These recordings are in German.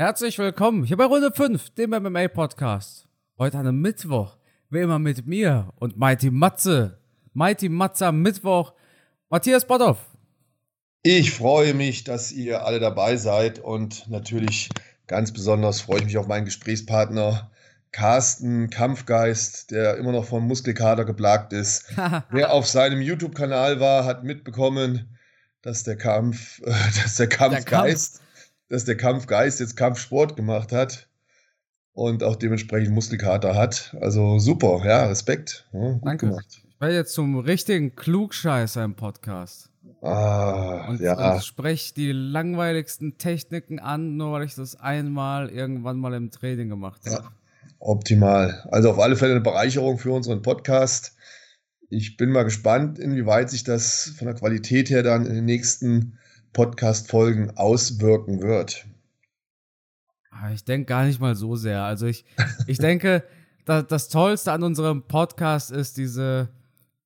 Herzlich willkommen hier bei Runde 5, dem MMA-Podcast. Heute an einem Mittwoch, wie immer mit mir und Mighty Matze. Mighty Matze am Mittwoch. Matthias Botthoff. Ich freue mich, dass ihr alle dabei seid und natürlich ganz besonders freue ich mich auf meinen Gesprächspartner Carsten Kampfgeist, der immer noch vom Muskelkater geplagt ist. Wer auf seinem YouTube-Kanal war, hat mitbekommen, dass der Kampf, äh, dass der Kampfgeist der Kampf dass der Kampfgeist jetzt Kampfsport gemacht hat und auch dementsprechend Muskelkater hat. Also super, ja, Respekt. Ja, gut Danke. gemacht. Ich werde jetzt zum richtigen Klugscheißer im Podcast. Ah, und, ja. und spreche die langweiligsten Techniken an, nur weil ich das einmal irgendwann mal im Training gemacht habe. Ja, optimal. Also auf alle Fälle eine Bereicherung für unseren Podcast. Ich bin mal gespannt, inwieweit sich das von der Qualität her dann in den nächsten Podcast-Folgen auswirken wird? Ah, ich denke gar nicht mal so sehr. Also ich, ich denke, das, das Tollste an unserem Podcast ist diese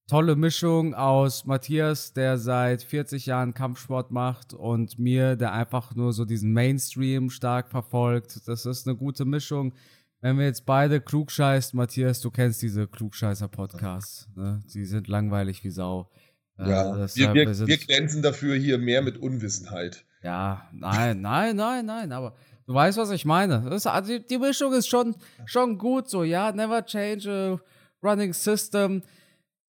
tolle Mischung aus Matthias, der seit 40 Jahren Kampfsport macht, und mir, der einfach nur so diesen Mainstream stark verfolgt. Das ist eine gute Mischung. Wenn wir jetzt beide klugscheißt, Matthias, du kennst diese Klugscheißer-Podcasts. Ne? Die sind langweilig wie Sau. Ja, äh, wir, wir, wir, wir glänzen dafür hier mehr mit Unwissenheit. Ja, nein, nein, nein, nein, aber du weißt, was ich meine. Das, also die, die Mischung ist schon, schon gut so, ja, never change a running system.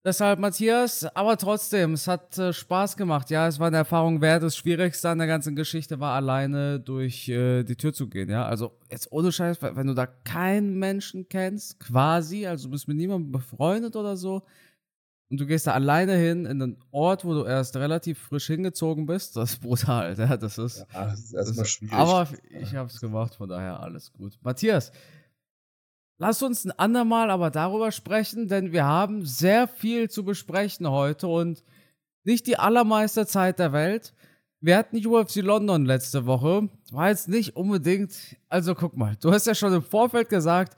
Deshalb, Matthias, aber trotzdem, es hat äh, Spaß gemacht. Ja, es war eine Erfahrung wert. Das Schwierigste an der ganzen Geschichte war, alleine durch äh, die Tür zu gehen. Ja, also jetzt ohne Scheiß, wenn du da keinen Menschen kennst, quasi, also du bist mit niemandem befreundet oder so, und du gehst da alleine hin in einen Ort, wo du erst relativ frisch hingezogen bist. Das ist brutal. Ja, das ist, ja, das ist erstmal schwierig. Aber ich habe es gemacht, von daher alles gut. Matthias, lass uns ein andermal aber darüber sprechen, denn wir haben sehr viel zu besprechen heute und nicht die allermeiste Zeit der Welt. Wir hatten UFC London letzte Woche. War jetzt nicht unbedingt. Also guck mal, du hast ja schon im Vorfeld gesagt,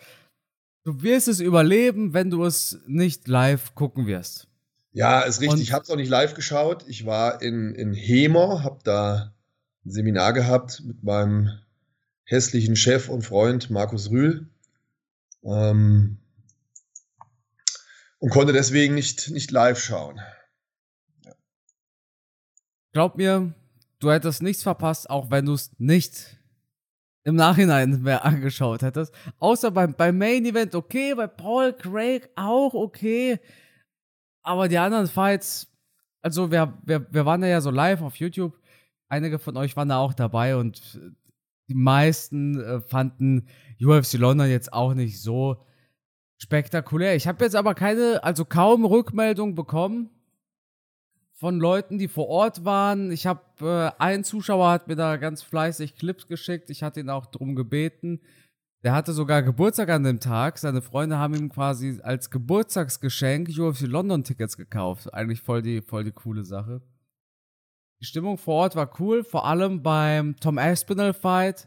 Du wirst es überleben, wenn du es nicht live gucken wirst. Ja, ist richtig. Und ich habe es auch nicht live geschaut. Ich war in, in Hemer, habe da ein Seminar gehabt mit meinem hässlichen Chef und Freund Markus Rühl. Ähm, und konnte deswegen nicht, nicht live schauen. Ja. Glaub mir, du hättest nichts verpasst, auch wenn du es nicht im Nachhinein mehr angeschaut hättest. Außer beim, beim Main Event okay, bei Paul Craig auch okay. Aber die anderen Fights, also wir, wir, wir waren ja so live auf YouTube. Einige von euch waren da auch dabei und die meisten äh, fanden UFC London jetzt auch nicht so spektakulär. Ich habe jetzt aber keine, also kaum Rückmeldung bekommen von Leuten, die vor Ort waren. Ich habe, äh, ein Zuschauer hat mir da ganz fleißig Clips geschickt. Ich hatte ihn auch darum gebeten. Der hatte sogar Geburtstag an dem Tag. Seine Freunde haben ihm quasi als Geburtstagsgeschenk UFC London Tickets gekauft. Eigentlich voll die, voll die coole Sache. Die Stimmung vor Ort war cool, vor allem beim Tom Aspinall Fight.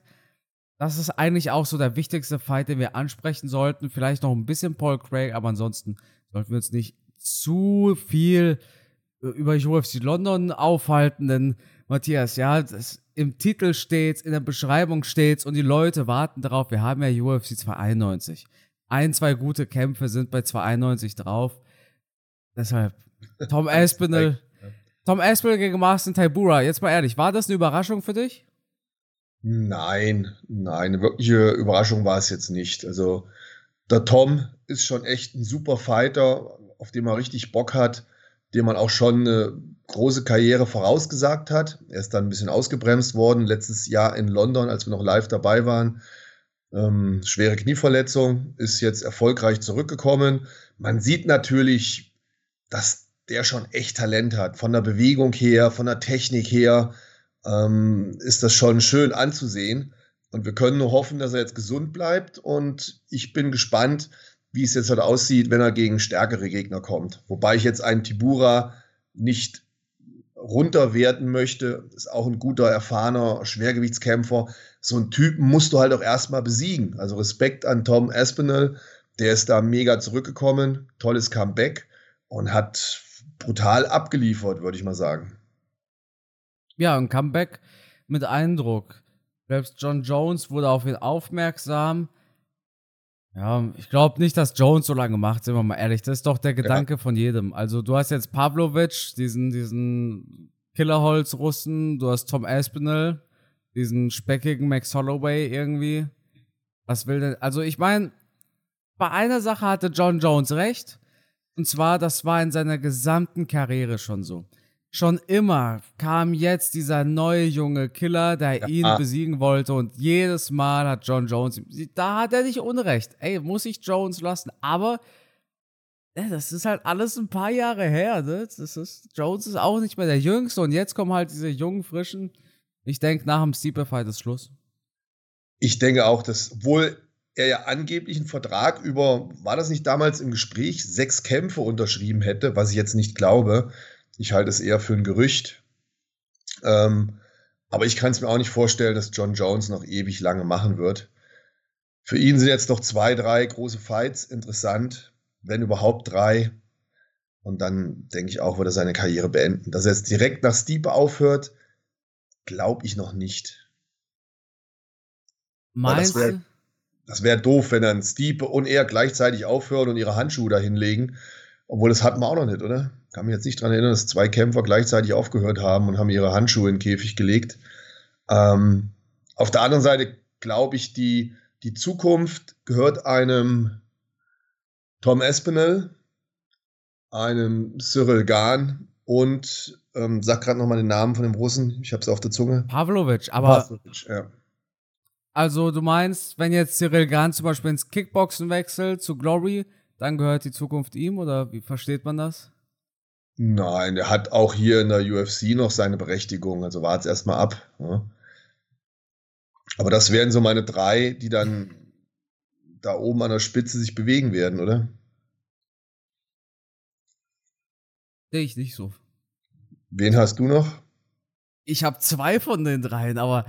Das ist eigentlich auch so der wichtigste Fight, den wir ansprechen sollten. Vielleicht noch ein bisschen Paul Craig, aber ansonsten sollten wir uns nicht zu viel über UFC London aufhalten, denn Matthias, ja, das, im Titel steht's, in der Beschreibung steht's und die Leute warten darauf. Wir haben ja UFC 291. Ein, zwei gute Kämpfe sind bei 291 drauf. Deshalb, Tom Aspinall, Tom Aspinall gegen Marcin Taibura. Jetzt mal ehrlich, war das eine Überraschung für dich? Nein, nein, eine wirkliche Überraschung war es jetzt nicht. Also, der Tom ist schon echt ein super Fighter, auf den man richtig Bock hat dem man auch schon eine große Karriere vorausgesagt hat. Er ist dann ein bisschen ausgebremst worden letztes Jahr in London, als wir noch live dabei waren. Ähm, schwere Knieverletzung, ist jetzt erfolgreich zurückgekommen. Man sieht natürlich, dass der schon echt Talent hat. Von der Bewegung her, von der Technik her ähm, ist das schon schön anzusehen. Und wir können nur hoffen, dass er jetzt gesund bleibt. Und ich bin gespannt, wie es jetzt halt aussieht, wenn er gegen stärkere Gegner kommt. Wobei ich jetzt einen Tibura nicht runterwerten möchte, ist auch ein guter, erfahrener Schwergewichtskämpfer. So einen Typen musst du halt auch erstmal besiegen. Also Respekt an Tom Aspinall, der ist da mega zurückgekommen, tolles Comeback und hat brutal abgeliefert, würde ich mal sagen. Ja, ein Comeback mit Eindruck. Selbst John Jones wurde auf ihn aufmerksam. Ja, ich glaube nicht, dass Jones so lange macht, sind wir mal ehrlich. Das ist doch der Gedanke ja. von jedem. Also du hast jetzt Pavlovic, diesen, diesen Killerholz-Russen, du hast Tom Aspinall, diesen speckigen Max Holloway irgendwie. Was will denn? Also ich meine, bei einer Sache hatte John Jones recht. Und zwar, das war in seiner gesamten Karriere schon so. Schon immer kam jetzt dieser neue junge Killer, der ja. ihn besiegen wollte. Und jedes Mal hat John Jones, da hat er nicht Unrecht. Ey, muss ich Jones lassen. Aber das ist halt alles ein paar Jahre her. Ne? Das ist, Jones ist auch nicht mehr der Jüngste. Und jetzt kommen halt diese jungen, frischen. Ich denke, nach dem Steeper-Fight ist Schluss. Ich denke auch, dass wohl er ja angeblich einen Vertrag über, war das nicht damals im Gespräch, sechs Kämpfe unterschrieben hätte, was ich jetzt nicht glaube. Ich halte es eher für ein Gerücht. Ähm, aber ich kann es mir auch nicht vorstellen, dass John Jones noch ewig lange machen wird. Für ihn sind jetzt noch zwei, drei große Fights interessant, wenn überhaupt drei. Und dann denke ich auch, wird er seine Karriere beenden. Dass er jetzt direkt nach Stiepe aufhört, glaube ich noch nicht. Meinst du? Das wäre doof, wenn dann Stiepe und er gleichzeitig aufhören und ihre Handschuhe da hinlegen. Obwohl, das hatten wir auch noch nicht, oder? Kann mich jetzt nicht daran erinnern, dass zwei Kämpfer gleichzeitig aufgehört haben und haben ihre Handschuhe in den Käfig gelegt. Ähm, auf der anderen Seite glaube ich, die, die Zukunft gehört einem Tom Espinel, einem Cyril Gahn und ähm, sag gerade nochmal den Namen von dem Russen. Ich habe es auf der Zunge. Pavlovic, aber Pavlovic, ja. Also du meinst, wenn jetzt Cyril Gahn zum Beispiel ins Kickboxen wechselt zu Glory, dann gehört die Zukunft ihm oder wie versteht man das? Nein, er hat auch hier in der UFC noch seine Berechtigung, also wart es erstmal ab. Ja. Aber das wären so meine drei, die dann da oben an der Spitze sich bewegen werden, oder? Sehe ich nicht so. Wen hast du noch? Ich habe zwei von den dreien, aber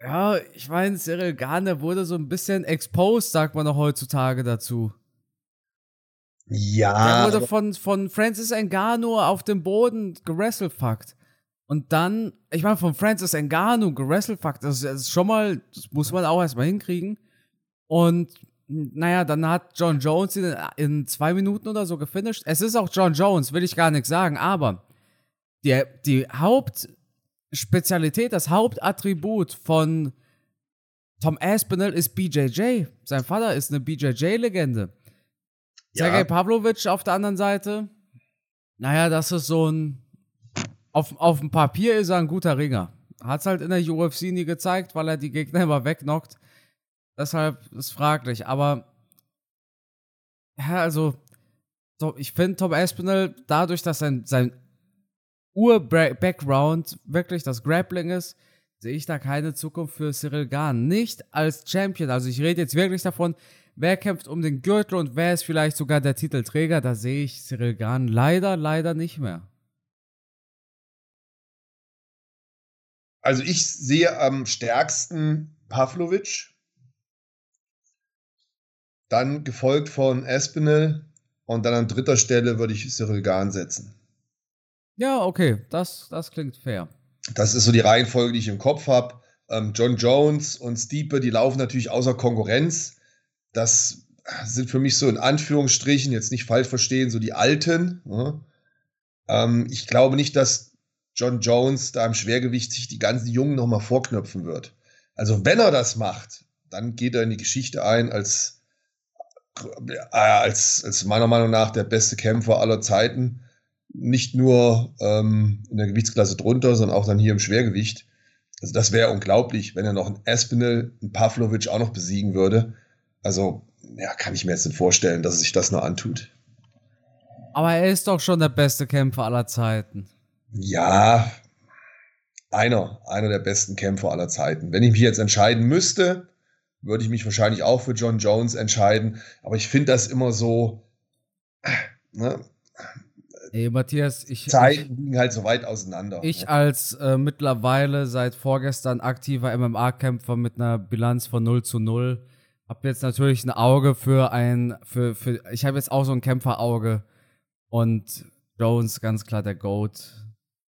ja, ich meine, Cyril Gahn, wurde so ein bisschen exposed, sagt man noch heutzutage dazu. Ja. Er wurde von, von Francis Ngannou auf dem Boden gerasselfuckt. Und dann, ich meine, von Francis Ngannou gerasselfuckt, das, das ist schon mal, das muss man auch erstmal hinkriegen. Und naja, dann hat John Jones ihn in zwei Minuten oder so gefinisht. Es ist auch John Jones, will ich gar nichts sagen, aber die, die Haupt, Spezialität, das Hauptattribut von Tom Aspinall ist BJJ. Sein Vater ist eine BJJ-Legende. Ja. Sergei Pavlovic auf der anderen Seite, naja, das ist so ein. Auf, auf dem Papier ist er ein guter Ringer. Hat es halt in der UFC nie gezeigt, weil er die Gegner immer wegknockt. Deshalb ist fraglich. Aber, ja, also, so, ich finde Tom Aspinall, dadurch, dass sein, sein Ur-Background wirklich das Grappling ist, sehe ich da keine Zukunft für Cyril Gahn. Nicht als Champion. Also ich rede jetzt wirklich davon, wer kämpft um den Gürtel und wer ist vielleicht sogar der Titelträger. Da sehe ich Cyril Gahn leider, leider nicht mehr. Also ich sehe am stärksten Pavlovic, dann gefolgt von Espinel und dann an dritter Stelle würde ich Cyril Gahn setzen. Ja, okay, das, das klingt fair. Das ist so die Reihenfolge, die ich im Kopf habe. Ähm, John Jones und Stiepe, die laufen natürlich außer Konkurrenz. Das sind für mich so in Anführungsstrichen, jetzt nicht falsch verstehen, so die Alten. Ja. Ähm, ich glaube nicht, dass John Jones da im Schwergewicht sich die ganzen Jungen nochmal vorknöpfen wird. Also wenn er das macht, dann geht er in die Geschichte ein als, äh, als, als meiner Meinung nach der beste Kämpfer aller Zeiten nicht nur ähm, in der Gewichtsklasse drunter, sondern auch dann hier im Schwergewicht. Also das wäre unglaublich, wenn er noch einen Aspinall, einen Pavlovic auch noch besiegen würde. Also, ja, kann ich mir jetzt nicht vorstellen, dass er sich das noch antut. Aber er ist doch schon der beste Kämpfer aller Zeiten. Ja, einer, einer der besten Kämpfer aller Zeiten. Wenn ich mich jetzt entscheiden müsste, würde ich mich wahrscheinlich auch für John Jones entscheiden. Aber ich finde das immer so, ne, Ey, Matthias, ich. Zeiten liegen halt so weit auseinander. Ich als äh, mittlerweile seit vorgestern aktiver MMA-Kämpfer mit einer Bilanz von 0 zu 0 habe jetzt natürlich ein Auge für ein. Für, für, ich habe jetzt auch so ein Kämpferauge. Und Jones ganz klar der Goat.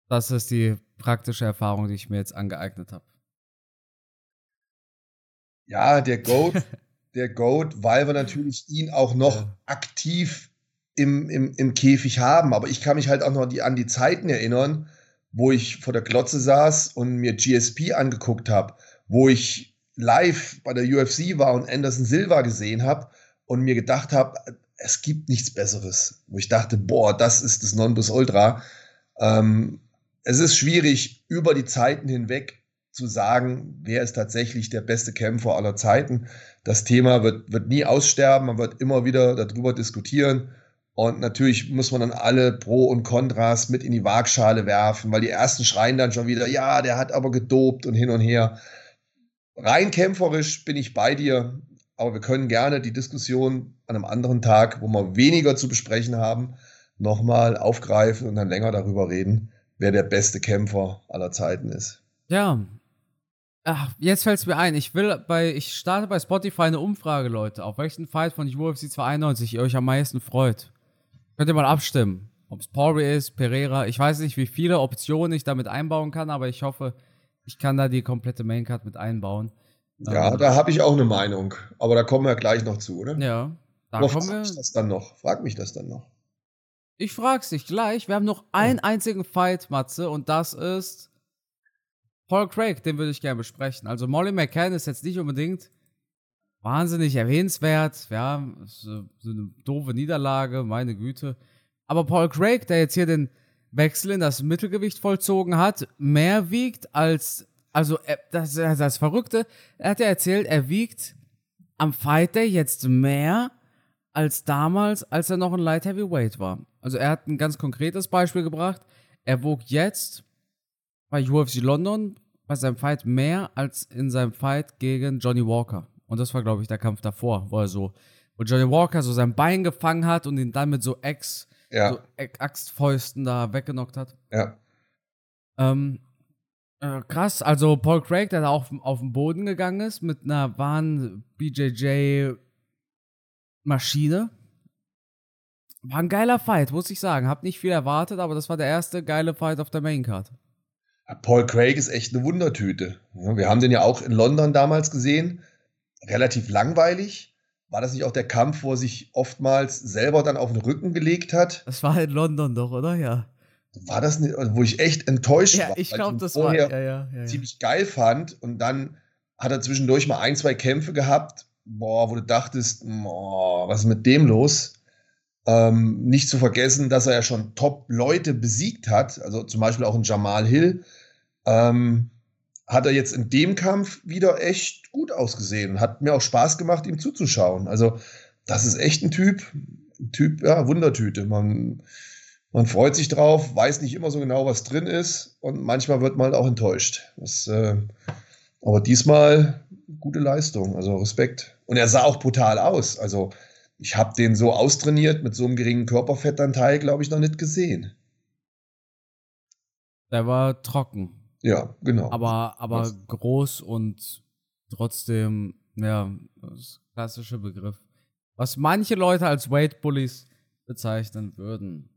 Das ist die praktische Erfahrung, die ich mir jetzt angeeignet habe. Ja, der Goat, der Goat, weil wir natürlich ihn auch noch ja. aktiv im, im, im Käfig haben. Aber ich kann mich halt auch noch die, an die Zeiten erinnern, wo ich vor der Glotze saß und mir GSP angeguckt habe, wo ich live bei der UFC war und Anderson Silva gesehen habe und mir gedacht habe, es gibt nichts Besseres. Wo ich dachte, boah, das ist das Nonplusultra. Ähm, es ist schwierig, über die Zeiten hinweg zu sagen, wer ist tatsächlich der beste Kämpfer aller Zeiten. Das Thema wird, wird nie aussterben, man wird immer wieder darüber diskutieren. Und natürlich muss man dann alle Pro und Kontras mit in die Waagschale werfen, weil die ersten schreien dann schon wieder, ja, der hat aber gedopt und hin und her. Rein kämpferisch bin ich bei dir, aber wir können gerne die Diskussion an einem anderen Tag, wo wir weniger zu besprechen haben, nochmal aufgreifen und dann länger darüber reden, wer der beste Kämpfer aller Zeiten ist. Ja. Ach, jetzt fällt es mir ein. Ich will bei, ich starte bei Spotify eine Umfrage, Leute, auf welchen Fight von UFC 291 ihr euch am meisten freut. Könnt ihr mal abstimmen. Ob es Poirier ist, Pereira. Ich weiß nicht, wie viele Optionen ich damit einbauen kann, aber ich hoffe, ich kann da die komplette Maincard mit einbauen. Ja, ähm, da habe ich auch eine Meinung. Aber da kommen wir gleich noch zu, oder? Ja. Da noch kommen wir. Mich das dann noch. Frag mich das dann noch. Ich frag's dich gleich. Wir haben noch einen einzigen Fight, Matze, und das ist Paul Craig. Den würde ich gerne besprechen. Also Molly McCann ist jetzt nicht unbedingt wahnsinnig erwähnenswert. Ja, so eine doofe Niederlage, meine Güte. Aber Paul Craig, der jetzt hier den Wechsel in das Mittelgewicht vollzogen hat, mehr wiegt als, also er, das ist das Verrückte, er hat ja erzählt, er wiegt am Fight Day jetzt mehr als damals, als er noch ein Light Heavyweight war. Also er hat ein ganz konkretes Beispiel gebracht. Er wog jetzt bei UFC London bei seinem Fight mehr als in seinem Fight gegen Johnny Walker. Und das war, glaube ich, der Kampf davor, wo er so, wo Johnny Walker so sein Bein gefangen hat und ihn dann mit so Ex, ja. so Axtfäusten da weggenockt hat. Ja. Ähm, äh, krass, also Paul Craig, der da auf, auf den Boden gegangen ist mit einer wahren BJJ Maschine. War ein geiler Fight, muss ich sagen. Hab nicht viel erwartet, aber das war der erste geile Fight auf der Maincard. Paul Craig ist echt eine Wundertüte. Wir haben den ja auch in London damals gesehen. Relativ langweilig. War das nicht auch der Kampf, wo er sich oftmals selber dann auf den Rücken gelegt hat? Das war in London doch, oder? Ja. War das nicht, wo ich echt enttäuscht ja, war? Ich glaube, das war ja, ja, ja, ziemlich geil fand. Und dann hat er zwischendurch mal ein, zwei Kämpfe gehabt, boah, wo du dachtest, boah, was ist mit dem los? Ähm, nicht zu vergessen, dass er ja schon Top-Leute besiegt hat, also zum Beispiel auch in Jamal Hill. Ähm, hat er jetzt in dem Kampf wieder echt gut ausgesehen. Hat mir auch Spaß gemacht, ihm zuzuschauen. Also, das ist echt ein Typ, ein Typ, ja, Wundertüte. Man, man freut sich drauf, weiß nicht immer so genau, was drin ist und manchmal wird man halt auch enttäuscht. Das, äh, aber diesmal gute Leistung, also Respekt. Und er sah auch brutal aus. Also ich habe den so austrainiert mit so einem geringen Körperfettanteil, glaube ich, noch nicht gesehen. Der war trocken. Ja, genau. Aber, aber groß und trotzdem, ja, das klassische Begriff. Was manche Leute als Weight Bullies bezeichnen würden.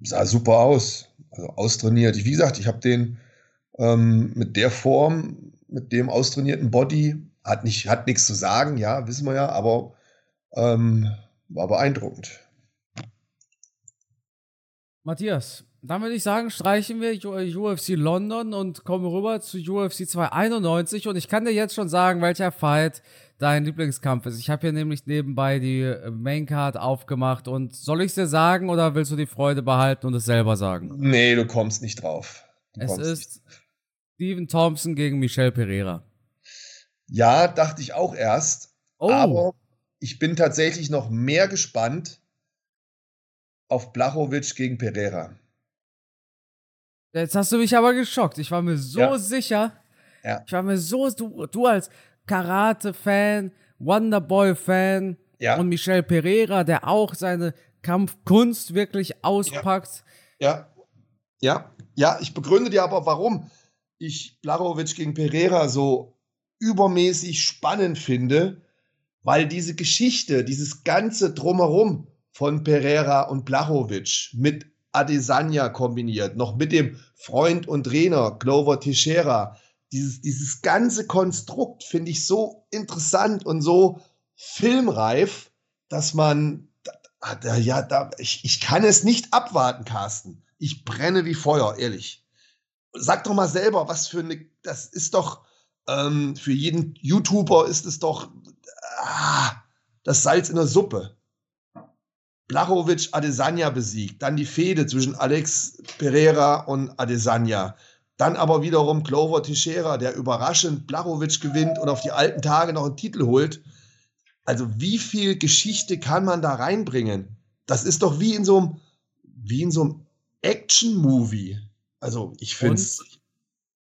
Sah super aus. Also austrainiert. Wie gesagt, ich habe den ähm, mit der Form, mit dem austrainierten Body, hat nicht, hat nichts zu sagen, ja, wissen wir ja, aber ähm, war beeindruckend. Matthias, dann würde ich sagen, streichen wir UFC London und kommen rüber zu UFC 291 und ich kann dir jetzt schon sagen, welcher Fight dein Lieblingskampf ist. Ich habe hier nämlich nebenbei die äh, Maincard aufgemacht und soll ich es dir sagen oder willst du die Freude behalten und es selber sagen? Nee, du kommst nicht drauf. Du es ist Steven Thompson gegen Michel Pereira. Ja, dachte ich auch erst. Oh. Aber ich bin tatsächlich noch mehr gespannt auf Blachowicz gegen Pereira. Jetzt hast du mich aber geschockt. Ich war mir so ja. sicher. Ja. Ich war mir so, du, du als Karate-Fan, Wonderboy-Fan ja. und Michel Pereira, der auch seine Kampfkunst wirklich auspackt. Ja. ja. Ja, ich begründe dir aber, warum ich Blachowicz gegen Pereira so übermäßig spannend finde, weil diese Geschichte, dieses ganze Drumherum von Pereira und Blachowicz mit Adesanya kombiniert, noch mit dem Freund und Trainer Glover Teixeira, dieses, dieses ganze Konstrukt finde ich so interessant und so filmreif, dass man, ja, da, ich, ich kann es nicht abwarten, Carsten. Ich brenne wie Feuer, ehrlich. Sag doch mal selber, was für eine, das ist doch, ähm, für jeden YouTuber ist es doch ah, das Salz in der Suppe. Blachowicz Adesanya besiegt, dann die Fehde zwischen Alex Pereira und Adesanya. Dann aber wiederum Clover Teixeira, der überraschend Blachowicz gewinnt und auf die alten Tage noch einen Titel holt. Also wie viel Geschichte kann man da reinbringen? Das ist doch wie in so einem, wie in so einem Action-Movie. Also ich finde es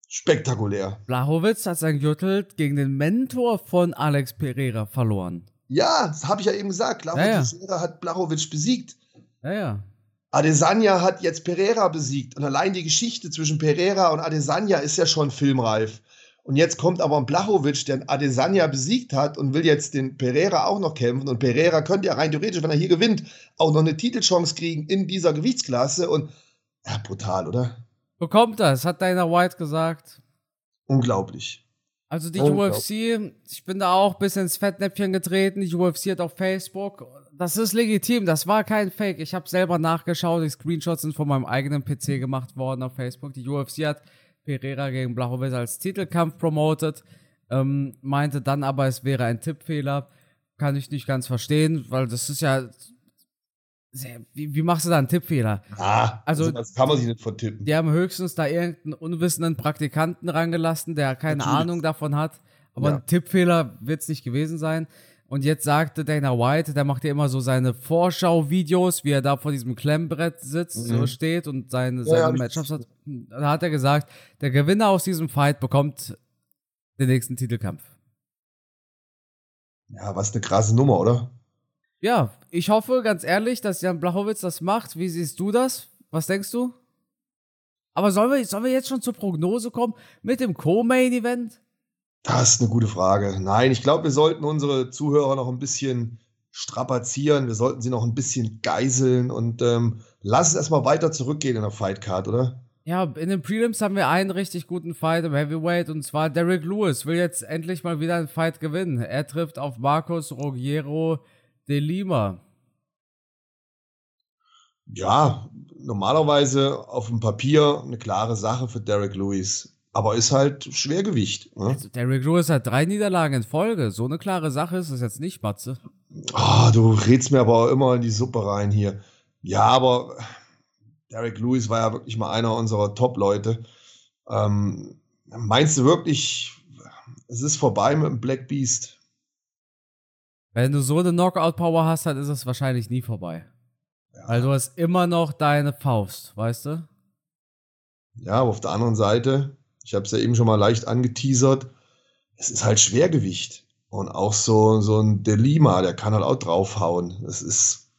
spektakulär. Blachowicz hat sein Gürtel gegen den Mentor von Alex Pereira verloren. Ja, das habe ich ja eben gesagt. Clara ja, ja. hat Blachowicz besiegt. Ja, ja. Adesanya hat jetzt Pereira besiegt. Und allein die Geschichte zwischen Pereira und Adesanya ist ja schon filmreif. Und jetzt kommt aber ein Blachowicz, der Adesanya besiegt hat und will jetzt den Pereira auch noch kämpfen. Und Pereira könnte ja rein theoretisch, wenn er hier gewinnt, auch noch eine Titelchance kriegen in dieser Gewichtsklasse. Und ja, brutal, oder? Bekommt das, hat Dana White gesagt. Unglaublich. Also die UFC, ich bin da auch bis ins Fettnäpfchen getreten. Die UFC hat auf Facebook. Das ist legitim, das war kein Fake. Ich habe selber nachgeschaut, die Screenshots sind von meinem eigenen PC gemacht worden auf Facebook. Die UFC hat Pereira gegen Blachowicz als Titelkampf promotet, ähm, meinte dann aber, es wäre ein Tippfehler. Kann ich nicht ganz verstehen, weil das ist ja wie, wie, machst du da einen Tippfehler? Ah, also, also, das kann man sich nicht vertippen. Die haben höchstens da irgendeinen unwissenden Praktikanten rangelassen, der keine Natürlich. Ahnung davon hat. Aber ja. ein Tippfehler wird es nicht gewesen sein. Und jetzt sagte Dana White, der macht ja immer so seine Vorschau-Videos, wie er da vor diesem Klemmbrett sitzt, mhm. so steht und seine, seine ja, Matchups hat. Da hat er gesagt, der Gewinner aus diesem Fight bekommt den nächsten Titelkampf. Ja, was eine krasse Nummer, oder? Ja, ich hoffe ganz ehrlich, dass Jan Blachowitz das macht. Wie siehst du das? Was denkst du? Aber sollen wir, sollen wir jetzt schon zur Prognose kommen mit dem Co-Main-Event? Das ist eine gute Frage. Nein, ich glaube, wir sollten unsere Zuhörer noch ein bisschen strapazieren. Wir sollten sie noch ein bisschen geiseln und ähm, lass es erstmal weiter zurückgehen in der Fightcard, oder? Ja, in den Prelims haben wir einen richtig guten Fight im Heavyweight und zwar Derek Lewis will jetzt endlich mal wieder einen Fight gewinnen. Er trifft auf Marcos Rogero de Lima. Ja, normalerweise auf dem Papier eine klare Sache für Derek Lewis. Aber ist halt Schwergewicht. Ne? Also Derek Lewis hat drei Niederlagen in Folge. So eine klare Sache ist es jetzt nicht, Matze. Oh, du redst mir aber auch immer in die Suppe rein hier. Ja, aber Derek Lewis war ja wirklich mal einer unserer Top-Leute. Ähm, meinst du wirklich, es ist vorbei mit dem Black Beast? Wenn du so eine Knockout-Power hast, dann ist es wahrscheinlich nie vorbei. Ja. Weil du hast immer noch deine Faust, weißt du? Ja, aber auf der anderen Seite, ich habe es ja eben schon mal leicht angeteasert, es ist halt Schwergewicht. Und auch so, so ein Delima, der kann halt auch draufhauen. Das ist.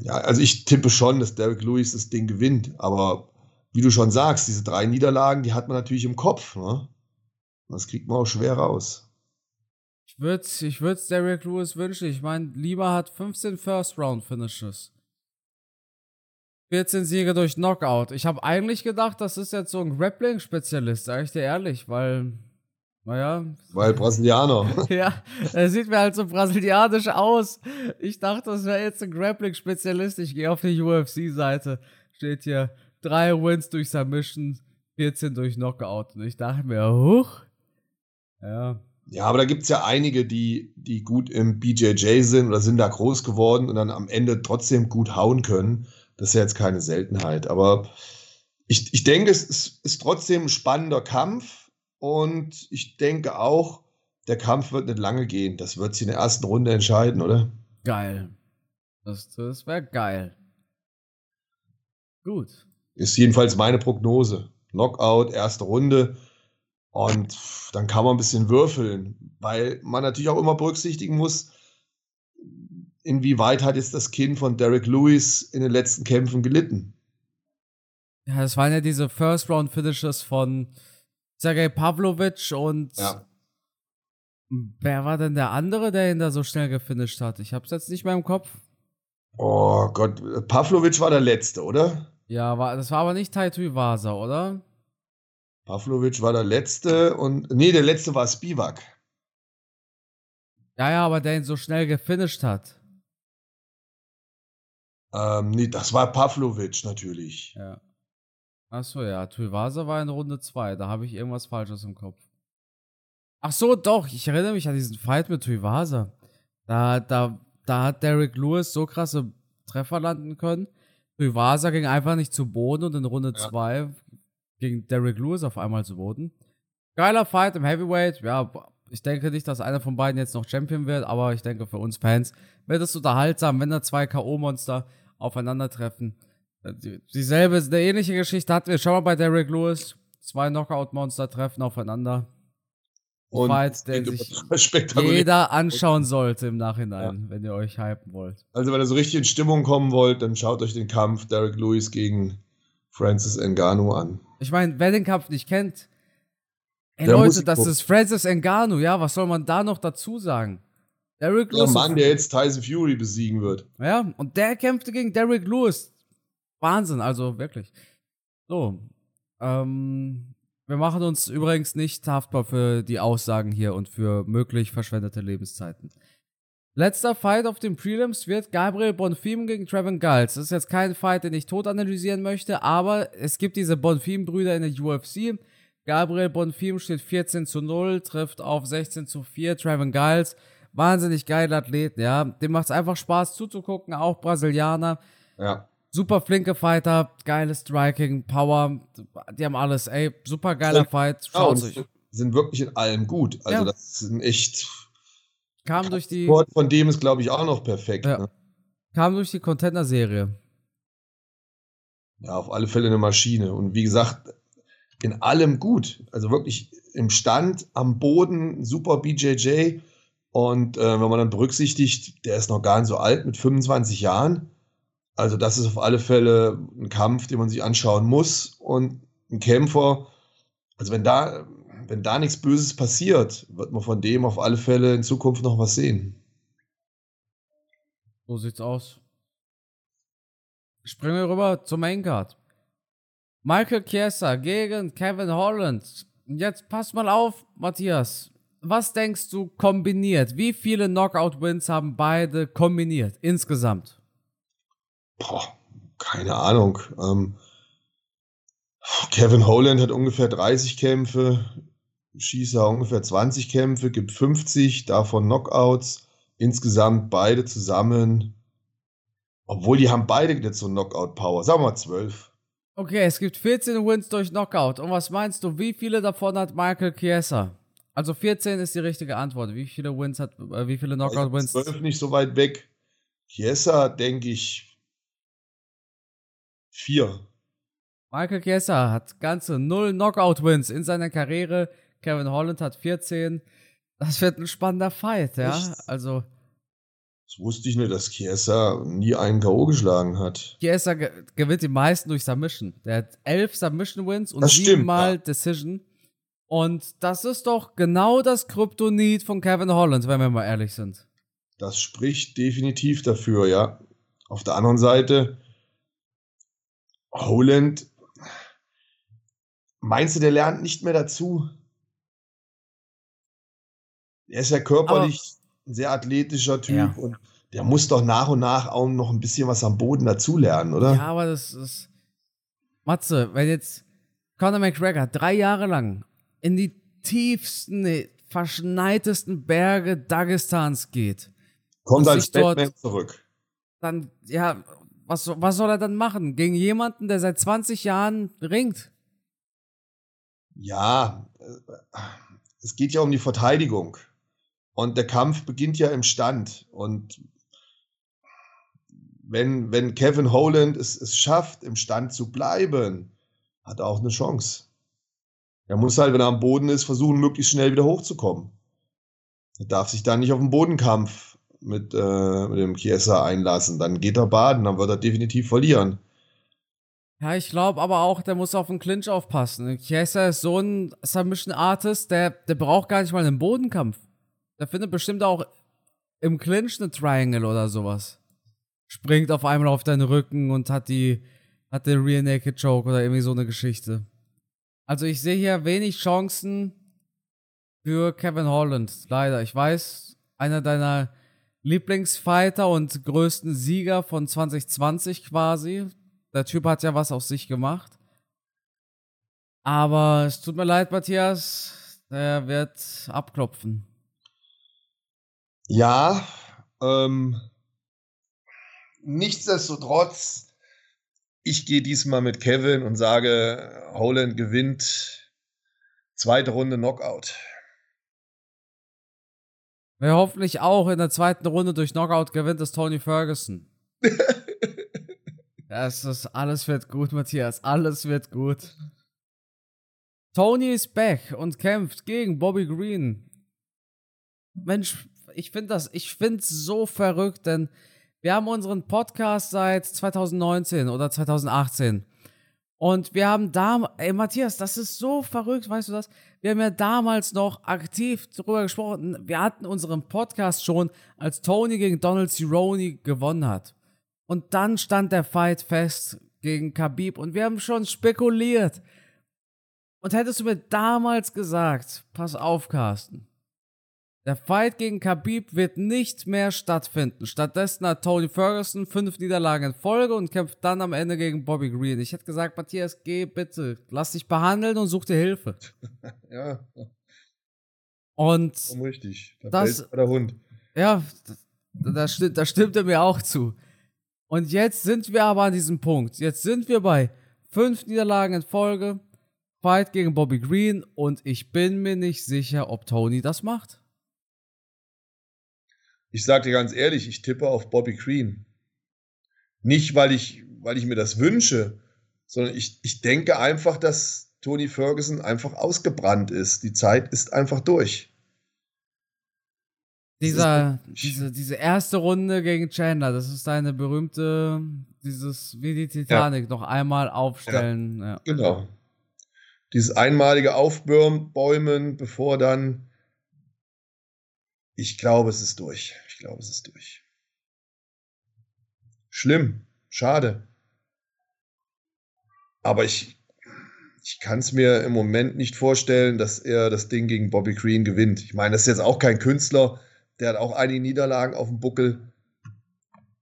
Ja, also ich tippe schon, dass Derek Lewis das Ding gewinnt. Aber wie du schon sagst, diese drei Niederlagen, die hat man natürlich im Kopf. Ne? Das kriegt man auch schwer raus würde ich würde Derek Lewis wünschen. Ich meine, Lima hat 15 First-Round-Finishes. 14 Siege durch Knockout. Ich habe eigentlich gedacht, das ist jetzt so ein Grappling-Spezialist, sag ich dir ehrlich, weil, naja. Weil Brasilianer. ja, er sieht mir halt so brasilianisch aus. Ich dachte, das wäre jetzt ein Grappling-Spezialist. Ich gehe auf die UFC-Seite. Steht hier, drei Wins durch Submission, 14 durch Knockout. Und ich dachte mir, huch. Ja, ja, aber da gibt es ja einige, die, die gut im BJJ sind oder sind da groß geworden und dann am Ende trotzdem gut hauen können. Das ist ja jetzt keine Seltenheit. Aber ich, ich denke, es ist, ist trotzdem ein spannender Kampf und ich denke auch, der Kampf wird nicht lange gehen. Das wird sich in der ersten Runde entscheiden, oder? Geil. Das, das wäre geil. Gut. Ist jedenfalls meine Prognose. Knockout, erste Runde. Und dann kann man ein bisschen würfeln, weil man natürlich auch immer berücksichtigen muss, inwieweit hat jetzt das Kind von Derek Lewis in den letzten Kämpfen gelitten. Ja, das waren ja diese First-Round-Finishes von Sergei Pavlovic und ja. wer war denn der andere, der ihn da so schnell gefinisht hat? Ich hab's jetzt nicht mehr im Kopf. Oh Gott, Pavlovic war der Letzte, oder? Ja, war, das war aber nicht Taito Iwasa, oder? Pavlovic war der letzte und. Nee, der letzte war Spivak. Ja, ja, aber der ihn so schnell gefinisht hat. Ähm, nee, das war Pavlovic natürlich. Ja. Achso, ja. Tuivasa war in Runde 2. Da habe ich irgendwas Falsches im Kopf. Ach so, doch. Ich erinnere mich an diesen Fight mit Tuivasa. Da, da, da hat Derek Lewis so krasse Treffer landen können. Tuivasa ging einfach nicht zu Boden und in Runde 2 ja. Ging Derek Lewis auf einmal zu Boden. Geiler Fight im Heavyweight. Ja, ich denke nicht, dass einer von beiden jetzt noch Champion wird, aber ich denke für uns Fans wird es unterhaltsam, wenn da zwei K.O.-Monster aufeinandertreffen. Dieselbe, eine ähnliche Geschichte hatten wir schon mal bei Derek Lewis. Zwei Knockout-Monster treffen aufeinander. Und Fight, den sich jeder anschauen sollte im Nachhinein, ja. wenn ihr euch hypen wollt. Also, wenn ihr so richtig in Stimmung kommen wollt, dann schaut euch den Kampf Derek Lewis gegen Francis Ngannou an. Ich meine, wer den Kampf nicht kennt, ey der Leute, das ist Francis Ngannou, ja, was soll man da noch dazu sagen? Derek Lewis. Der Mann, der jetzt Tyson Fury besiegen wird. Ja, und der kämpfte gegen Derek Lewis. Wahnsinn, also wirklich. So, ähm, wir machen uns übrigens nicht haftbar für die Aussagen hier und für möglich verschwendete Lebenszeiten. Letzter Fight auf den Prelims wird Gabriel Bonfim gegen Trevin Giles. Das ist jetzt kein Fight, den ich tot analysieren möchte, aber es gibt diese Bonfim-Brüder in der UFC. Gabriel Bonfim steht 14 zu 0, trifft auf 16 zu 4. Trevin Giles, wahnsinnig geiler Athlet, ja. Dem macht es einfach Spaß zuzugucken, auch Brasilianer. Ja. Super flinke Fighter, geiles Striking, Power, die haben alles, ey, super geiler Fight. Schaut ja, Sind wirklich in allem gut. Also, ja. das sind echt. Kam durch die. Sport von dem ist, glaube ich, auch noch perfekt. Ja. Ne? Kam durch die Contender-Serie. Ja, auf alle Fälle eine Maschine. Und wie gesagt, in allem gut. Also wirklich im Stand, am Boden, super BJJ. Und äh, wenn man dann berücksichtigt, der ist noch gar nicht so alt mit 25 Jahren also das ist auf alle Fälle ein Kampf, den man sich anschauen muss und ein Kämpfer. Also wenn da, wenn da nichts Böses passiert, wird man von dem auf alle Fälle in Zukunft noch was sehen. So sieht's aus. Springen wir rüber zum Maincard. Michael Chiesa gegen Kevin Holland. Jetzt pass mal auf, Matthias. Was denkst du kombiniert? Wie viele Knockout-Wins haben beide kombiniert insgesamt? Boah, keine Ahnung. Ähm, Kevin Holland hat ungefähr 30 Kämpfe, Schießer ungefähr 20 Kämpfe, gibt 50, davon Knockouts. Insgesamt beide zusammen. Obwohl die haben beide jetzt so Knockout-Power. Sagen wir mal 12. Okay, es gibt 14 Wins durch Knockout. Und was meinst du, wie viele davon hat Michael Chiesa? Also 14 ist die richtige Antwort. Wie viele Wins hat, äh, wie viele Knockout-Wins? 12 nicht so weit weg. Chiesa, denke ich, Vier. Michael Chiesa hat ganze null Knockout-Wins in seiner Karriere. Kevin Holland hat 14. Das wird ein spannender Fight, ja. Echt? Also. Das wusste ich nicht, dass Chiesa nie einen K.O. geschlagen hat. Chiesa ge gewinnt die meisten durch Submission. Der hat elf Submission-Wins und siebenmal ja. Decision. Und das ist doch genau das Kryptonit von Kevin Holland, wenn wir mal ehrlich sind. Das spricht definitiv dafür, ja. Auf der anderen Seite, Holland, meinst du, der lernt nicht mehr dazu? Er ist ja körperlich Aber, ein sehr athletischer Typ ja. und der muss doch nach und nach auch noch ein bisschen was am Boden dazulernen, oder? Ja, aber das ist. Matze, wenn jetzt Conor McGregor drei Jahre lang in die tiefsten, verschneitesten Berge Dagestans geht. Kommt als Batman zurück. Dann, ja, was, was soll er dann machen? Gegen jemanden, der seit 20 Jahren ringt? Ja, äh, es geht ja um die Verteidigung. Und der Kampf beginnt ja im Stand. Und wenn, wenn Kevin Holland es, es schafft, im Stand zu bleiben, hat er auch eine Chance. Er muss halt, wenn er am Boden ist, versuchen, möglichst schnell wieder hochzukommen. Er darf sich dann nicht auf den Bodenkampf mit, äh, mit dem Chiesa einlassen. Dann geht er baden, dann wird er definitiv verlieren. Ja, ich glaube aber auch, der muss auf den Clinch aufpassen. Chiesa ist so ein Submission Artist, der, der braucht gar nicht mal einen Bodenkampf. Der findet bestimmt auch im Clinch eine Triangle oder sowas. Springt auf einmal auf deinen Rücken und hat die, hat den Rear Naked Choke oder irgendwie so eine Geschichte. Also ich sehe hier wenig Chancen für Kevin Holland. Leider. Ich weiß, einer deiner Lieblingsfighter und größten Sieger von 2020 quasi. Der Typ hat ja was aus sich gemacht. Aber es tut mir leid, Matthias. Der wird abklopfen. Ja, ähm, nichtsdestotrotz, ich gehe diesmal mit Kevin und sage, Holland gewinnt zweite Runde Knockout. Wer hoffentlich auch in der zweiten Runde durch Knockout gewinnt, ist Tony Ferguson. das ist, alles wird gut, Matthias. Alles wird gut. Tony ist back und kämpft gegen Bobby Green. Mensch, ich finde das, ich finde es so verrückt, denn wir haben unseren Podcast seit 2019 oder 2018. Und wir haben da, ey Matthias, das ist so verrückt, weißt du das? Wir haben ja damals noch aktiv darüber gesprochen. Wir hatten unseren Podcast schon, als Tony gegen Donald Cerrone gewonnen hat. Und dann stand der Fight fest gegen Khabib und wir haben schon spekuliert. Und hättest du mir damals gesagt, pass auf, Carsten, der Fight gegen Khabib wird nicht mehr stattfinden. Stattdessen hat Tony Ferguson fünf Niederlagen in Folge und kämpft dann am Ende gegen Bobby Green. Ich hätte gesagt, Matthias, geh bitte, lass dich behandeln und such dir Hilfe. ja. Und richtig. Da das, der Hund. Ja, da, da, stimmt, da stimmt er mir auch zu. Und jetzt sind wir aber an diesem Punkt. Jetzt sind wir bei fünf Niederlagen in Folge, Fight gegen Bobby Green und ich bin mir nicht sicher, ob Tony das macht. Ich sage dir ganz ehrlich, ich tippe auf Bobby Green. Nicht, weil ich, weil ich mir das wünsche, sondern ich, ich denke einfach, dass Tony Ferguson einfach ausgebrannt ist. Die Zeit ist einfach durch. Dieser, diese, diese erste Runde gegen Chandler, das ist eine berühmte, dieses wie die Titanic ja. noch einmal aufstellen. Ja, ja. Genau. Dieses einmalige Aufbäumen, bevor dann ich glaube, es ist durch. Ich glaube, es ist durch. Schlimm. Schade. Aber ich, ich kann es mir im Moment nicht vorstellen, dass er das Ding gegen Bobby Green gewinnt. Ich meine, das ist jetzt auch kein Künstler. Der hat auch einige Niederlagen auf dem Buckel.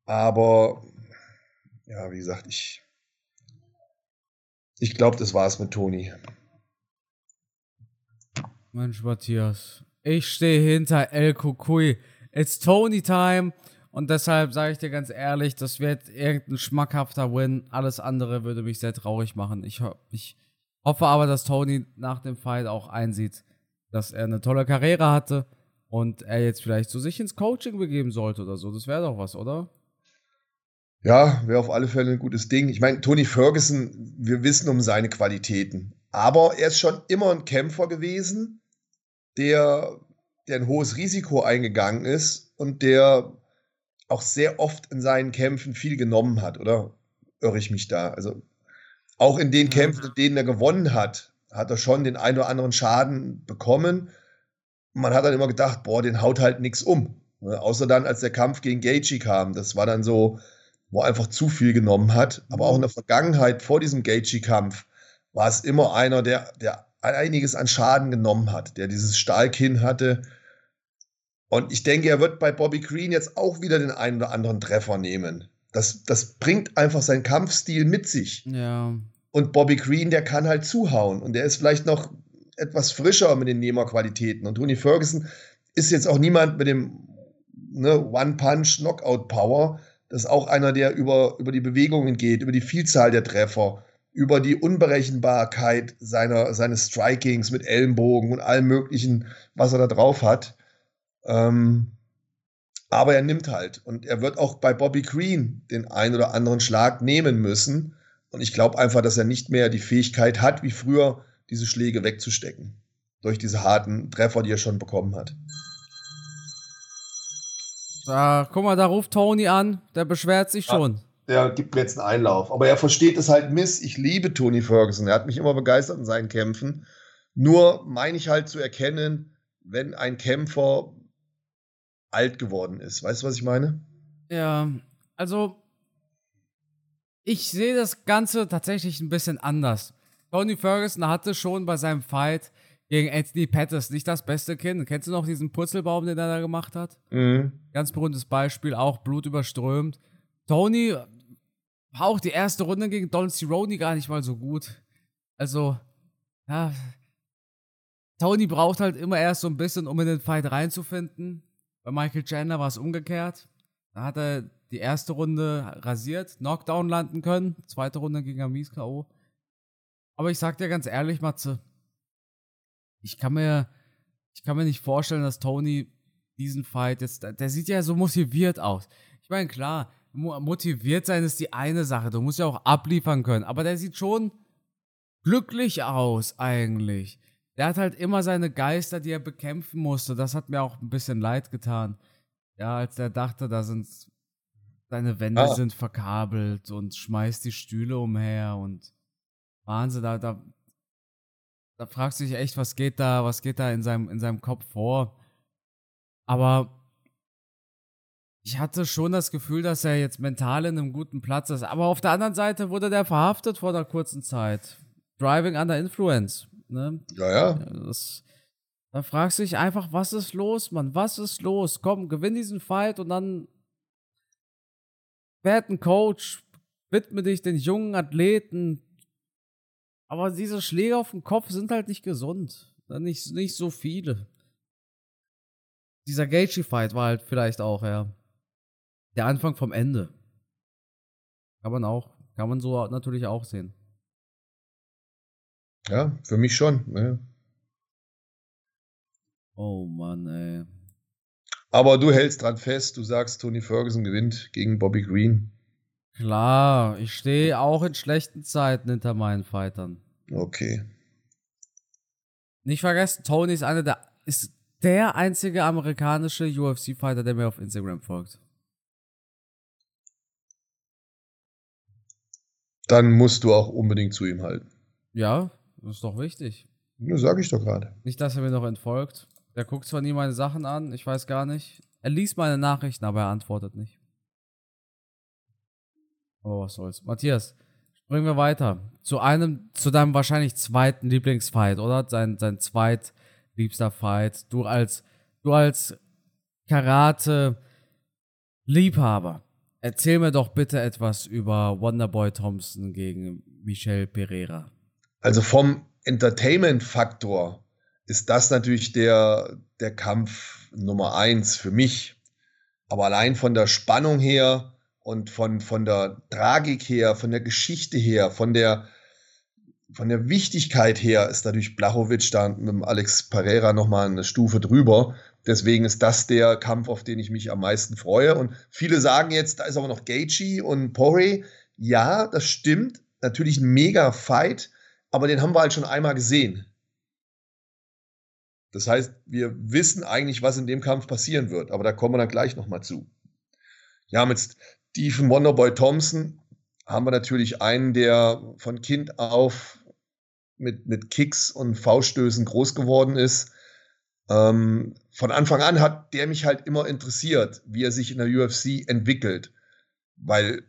Aber, ja, wie gesagt, ich, ich glaube, das war es mit Toni. Mensch, Matthias, ich stehe hinter El Kukui. It's Tony Time. Und deshalb sage ich dir ganz ehrlich, das wird irgendein schmackhafter Win. Alles andere würde mich sehr traurig machen. Ich, ich hoffe aber, dass Tony nach dem Fight auch einsieht, dass er eine tolle Karriere hatte und er jetzt vielleicht zu sich ins Coaching begeben sollte oder so. Das wäre doch was, oder? Ja, wäre auf alle Fälle ein gutes Ding. Ich meine, Tony Ferguson, wir wissen um seine Qualitäten. Aber er ist schon immer ein Kämpfer gewesen der, der ein hohes Risiko eingegangen ist und der auch sehr oft in seinen Kämpfen viel genommen hat, oder irre ich mich da? Also auch in den Kämpfen, in denen er gewonnen hat, hat er schon den einen oder anderen Schaden bekommen. Man hat dann immer gedacht, boah, den haut halt nichts um. Ne? Außer dann, als der Kampf gegen Gaethje kam. Das war dann so, wo er einfach zu viel genommen hat. Aber auch in der Vergangenheit, vor diesem Gaethje-Kampf, war es immer einer, der, der einiges an Schaden genommen hat, der dieses Stahlkinn hatte. Und ich denke, er wird bei Bobby Green jetzt auch wieder den einen oder anderen Treffer nehmen. Das, das bringt einfach seinen Kampfstil mit sich. Ja. Und Bobby Green, der kann halt zuhauen. Und der ist vielleicht noch etwas frischer mit den Nehmerqualitäten. Und Tony Ferguson ist jetzt auch niemand mit dem ne, One-Punch-Knockout-Power. Das ist auch einer, der über, über die Bewegungen geht, über die Vielzahl der Treffer über die Unberechenbarkeit seiner, seines Strikings mit Ellenbogen und allem Möglichen, was er da drauf hat. Ähm, aber er nimmt halt. Und er wird auch bei Bobby Green den einen oder anderen Schlag nehmen müssen. Und ich glaube einfach, dass er nicht mehr die Fähigkeit hat, wie früher, diese Schläge wegzustecken. Durch diese harten Treffer, die er schon bekommen hat. Da, guck mal, da ruft Tony an, der beschwert sich schon der gibt mir jetzt einen Einlauf. Aber er versteht es halt miss. Ich liebe Tony Ferguson. Er hat mich immer begeistert in seinen Kämpfen. Nur meine ich halt zu erkennen, wenn ein Kämpfer alt geworden ist. Weißt du, was ich meine? Ja, also ich sehe das Ganze tatsächlich ein bisschen anders. Tony Ferguson hatte schon bei seinem Fight gegen Anthony Pettis nicht das beste Kind. Kennst du noch diesen Purzelbaum, den er da gemacht hat? Mhm. Ganz berühmtes Beispiel, auch blutüberströmt. Tony war auch die erste Runde gegen Don Cerrone gar nicht mal so gut. Also, ja, Tony braucht halt immer erst so ein bisschen, um in den Fight reinzufinden. Bei Michael Chandler war es umgekehrt. Da hat er die erste Runde rasiert, Knockdown landen können. Zweite Runde ging er mies K.O. Aber ich sag dir ganz ehrlich, Matze, ich kann mir, ich kann mir nicht vorstellen, dass Tony diesen Fight jetzt, der sieht ja so motiviert aus. Ich meine, klar, motiviert sein ist die eine Sache, du musst ja auch abliefern können, aber der sieht schon glücklich aus eigentlich. Der hat halt immer seine Geister, die er bekämpfen musste. Das hat mir auch ein bisschen leid getan. Ja, als er dachte, da sind seine Wände ah. sind verkabelt und schmeißt die Stühle umher und Wahnsinn, da, da, da fragst du dich echt, was geht da, was geht da in seinem, in seinem Kopf vor. Aber ich hatte schon das Gefühl, dass er jetzt mental in einem guten Platz ist. Aber auf der anderen Seite wurde der verhaftet vor einer kurzen Zeit. Driving under influence. Ne? Ja, ja. Das, da fragst du dich einfach, was ist los, Mann? Was ist los? Komm, gewinn diesen Fight und dann werd ein Coach, widme dich den jungen Athleten. Aber diese Schläge auf den Kopf sind halt nicht gesund. Nicht, nicht so viele. Dieser Gaethje-Fight war halt vielleicht auch, ja. Der Anfang vom Ende. Kann man auch, kann man so natürlich auch sehen. Ja, für mich schon. Ja. Oh Mann, ey. Aber du hältst dran fest, du sagst, Tony Ferguson gewinnt gegen Bobby Green. Klar, ich stehe auch in schlechten Zeiten hinter meinen Fightern. Okay. Nicht vergessen, Tony ist einer der ist der einzige amerikanische UFC-Fighter, der mir auf Instagram folgt. Dann musst du auch unbedingt zu ihm halten. Ja, das ist doch wichtig. Das sag ich doch gerade. Nicht, dass er mir noch entfolgt. Der guckt zwar nie meine Sachen an, ich weiß gar nicht. Er liest meine Nachrichten, aber er antwortet nicht. Oh, was soll's. Matthias, springen wir weiter. Zu einem, zu deinem wahrscheinlich zweiten Lieblingsfight, oder? Sein, sein zweitliebster Fight. Du als, du als Karate-Liebhaber. Erzähl mir doch bitte etwas über Wonderboy Thompson gegen Michel Pereira. Also vom Entertainment-Faktor ist das natürlich der, der Kampf Nummer eins für mich. Aber allein von der Spannung her und von, von der Tragik her, von der Geschichte her, von der, von der Wichtigkeit her ist natürlich Blachowitsch da mit dem Alex Pereira nochmal eine Stufe drüber. Deswegen ist das der Kampf, auf den ich mich am meisten freue. Und viele sagen jetzt, da ist aber noch Gaethje und Poirier. Ja, das stimmt. Natürlich ein mega Fight aber den haben wir halt schon einmal gesehen. Das heißt, wir wissen eigentlich, was in dem Kampf passieren wird, aber da kommen wir dann gleich nochmal zu. Ja, mit Stephen Wonderboy Thompson haben wir natürlich einen, der von Kind auf mit, mit Kicks und Fauststößen groß geworden ist. Ähm, von Anfang an hat der mich halt immer interessiert, wie er sich in der UFC entwickelt, weil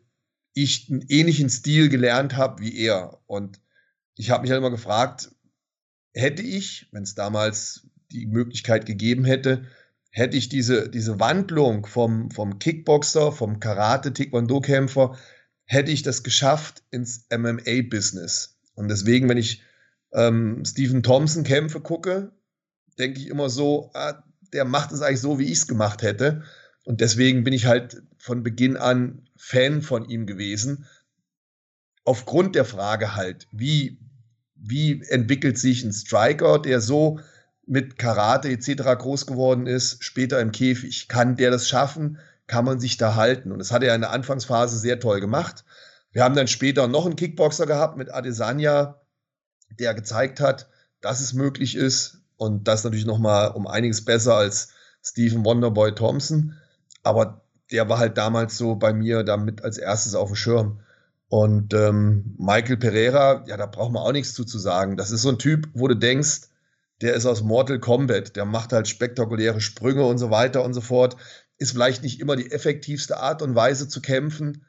ich einen ähnlichen Stil gelernt habe wie er. Und ich habe mich halt immer gefragt, hätte ich, wenn es damals die Möglichkeit gegeben hätte, hätte ich diese, diese Wandlung vom, vom Kickboxer, vom Karate-Taekwondo-Kämpfer, hätte ich das geschafft ins MMA-Business. Und deswegen, wenn ich ähm, Stephen Thompson-Kämpfe gucke, denke ich immer so, ah, der macht es eigentlich so, wie ich es gemacht hätte. Und deswegen bin ich halt von Beginn an Fan von ihm gewesen. Aufgrund der Frage halt, wie wie entwickelt sich ein Striker, der so mit Karate etc. groß geworden ist, später im Käfig. Kann der das schaffen? Kann man sich da halten? Und das hat er in der Anfangsphase sehr toll gemacht. Wir haben dann später noch einen Kickboxer gehabt mit Adesanya, der gezeigt hat, dass es möglich ist. Und das natürlich noch mal um einiges besser als Stephen Wonderboy Thompson. Aber der war halt damals so bei mir damit als erstes auf dem Schirm. Und ähm, Michael Pereira, ja, da braucht man auch nichts zu, zu sagen. Das ist so ein Typ, wo du denkst, der ist aus Mortal Kombat, der macht halt spektakuläre Sprünge und so weiter und so fort. Ist vielleicht nicht immer die effektivste Art und Weise zu kämpfen,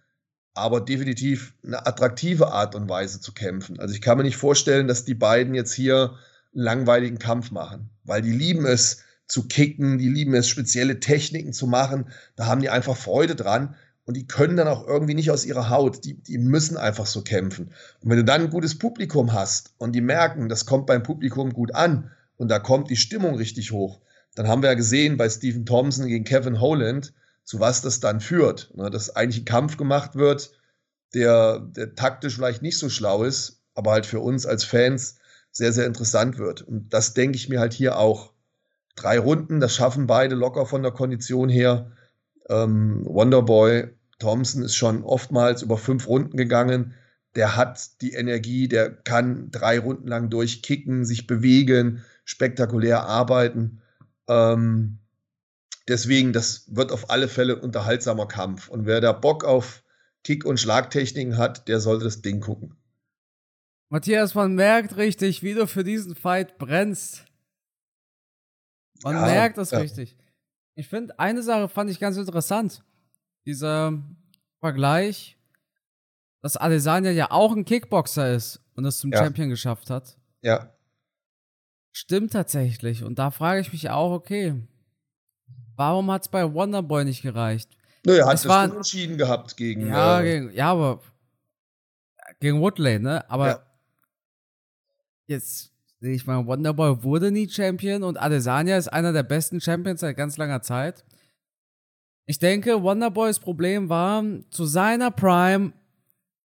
aber definitiv eine attraktive Art und Weise zu kämpfen. Also ich kann mir nicht vorstellen, dass die beiden jetzt hier langweiligen Kampf machen, weil die lieben es zu kicken, die lieben es spezielle Techniken zu machen, da haben die einfach Freude dran und die können dann auch irgendwie nicht aus ihrer Haut, die, die müssen einfach so kämpfen. Und wenn du dann ein gutes Publikum hast und die merken, das kommt beim Publikum gut an und da kommt die Stimmung richtig hoch, dann haben wir ja gesehen bei Stephen Thompson gegen Kevin Holland, zu was das dann führt. Ne, dass eigentlich ein Kampf gemacht wird, der, der taktisch vielleicht nicht so schlau ist, aber halt für uns als Fans sehr, sehr interessant wird. Und das denke ich mir halt hier auch. Drei Runden, das schaffen beide locker von der Kondition her. Ähm, Wonderboy Thompson ist schon oftmals über fünf Runden gegangen. Der hat die Energie, der kann drei Runden lang durchkicken, sich bewegen, spektakulär arbeiten. Ähm, Deswegen, das wird auf alle Fälle unterhaltsamer Kampf. Und wer da Bock auf Kick- und Schlagtechniken hat, der sollte das Ding gucken. Matthias, man merkt richtig, wie du für diesen Fight brennst. Man ja, merkt das ja. richtig. Ich finde, eine Sache fand ich ganz interessant. Dieser Vergleich, dass Adesanya ja auch ein Kickboxer ist und es zum ja. Champion geschafft hat. Ja. Stimmt tatsächlich. Und da frage ich mich auch, okay, Warum hat es bei Wonderboy nicht gereicht? Nö, er hat es war, entschieden gehabt gegen. Ja, äh, gegen, ja, aber gegen Woodley, ne? Aber. Jetzt sehe ich mal, Wonderboy wurde nie Champion und Adesanya ist einer der besten Champions seit ganz langer Zeit. Ich denke, Wonderboys Problem war, zu seiner Prime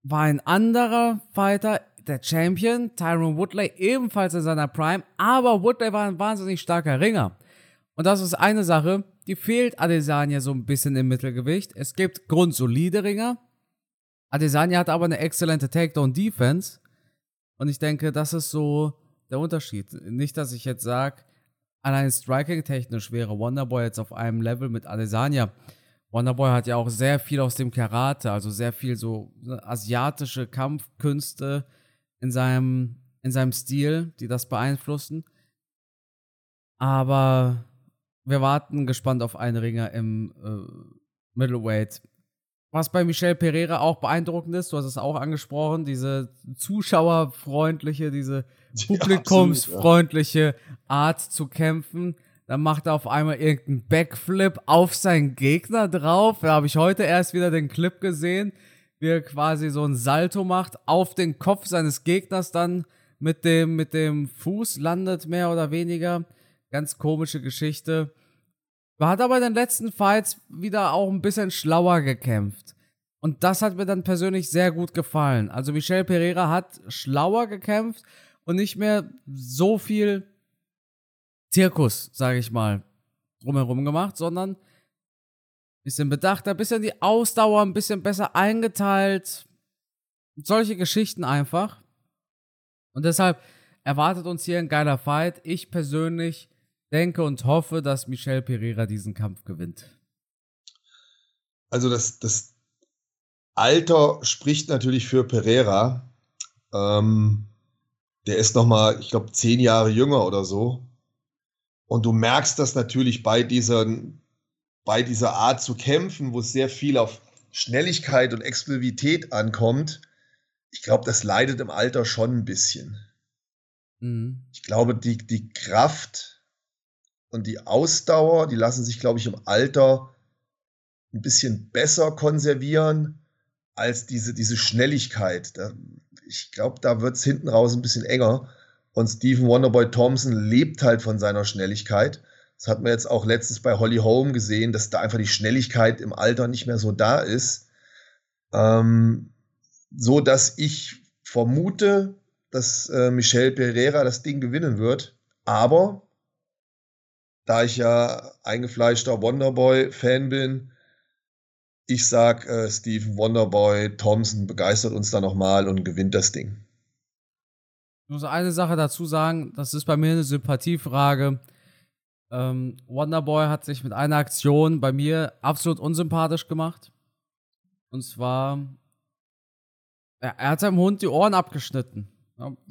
war ein anderer Fighter der Champion, Tyron Woodley, ebenfalls in seiner Prime, aber Woodley war ein wahnsinnig starker Ringer. Und das ist eine Sache, die fehlt Adesanya so ein bisschen im Mittelgewicht. Es gibt grundsolide Ringer. Adesanya hat aber eine exzellente Takedown-Defense. Und ich denke, das ist so der Unterschied. Nicht, dass ich jetzt sage, allein Striking-technisch wäre Wonderboy jetzt auf einem Level mit Adesanya. Wonderboy hat ja auch sehr viel aus dem Karate, also sehr viel so asiatische Kampfkünste in seinem, in seinem Stil, die das beeinflussen. Aber wir warten gespannt auf einen Ringer im äh, Middleweight. Was bei Michel Pereira auch beeindruckend ist, du hast es auch angesprochen, diese zuschauerfreundliche, diese publikumsfreundliche ja, Art zu kämpfen. Dann macht er auf einmal irgendeinen Backflip auf seinen Gegner drauf. Da habe ich heute erst wieder den Clip gesehen, wie er quasi so ein Salto macht, auf den Kopf seines Gegners dann mit dem, mit dem Fuß landet, mehr oder weniger. Ganz komische Geschichte. Hat aber in den letzten Fights wieder auch ein bisschen schlauer gekämpft. Und das hat mir dann persönlich sehr gut gefallen. Also Michel Pereira hat schlauer gekämpft und nicht mehr so viel Zirkus, sage ich mal, drumherum gemacht, sondern ein bisschen bedachter, ein bisschen die Ausdauer ein bisschen besser eingeteilt. Solche Geschichten einfach. Und deshalb erwartet uns hier ein geiler Fight. Ich persönlich denke und hoffe, dass Michel Pereira diesen Kampf gewinnt. Also das, das Alter spricht natürlich für Pereira. Ähm, der ist noch mal, ich glaube, zehn Jahre jünger oder so. Und du merkst das natürlich bei dieser, bei dieser Art zu kämpfen, wo es sehr viel auf Schnelligkeit und Explosivität ankommt. Ich glaube, das leidet im Alter schon ein bisschen. Mhm. Ich glaube, die, die Kraft und die Ausdauer, die lassen sich, glaube ich, im Alter ein bisschen besser konservieren als diese, diese Schnelligkeit. Da, ich glaube, da wird es hinten raus ein bisschen enger. Und Stephen Wonderboy Thompson lebt halt von seiner Schnelligkeit. Das hat man jetzt auch letztens bei Holly Holm gesehen, dass da einfach die Schnelligkeit im Alter nicht mehr so da ist. Ähm, so dass ich vermute, dass äh, Michel Pereira das Ding gewinnen wird. Aber da ich ja eingefleischter Wonderboy-Fan bin, ich sag, äh, Steven Wonderboy Thompson begeistert uns da nochmal und gewinnt das Ding. Ich muss eine Sache dazu sagen, das ist bei mir eine Sympathiefrage. Ähm, Wonderboy hat sich mit einer Aktion bei mir absolut unsympathisch gemacht. Und zwar, er, er hat seinem Hund die Ohren abgeschnitten.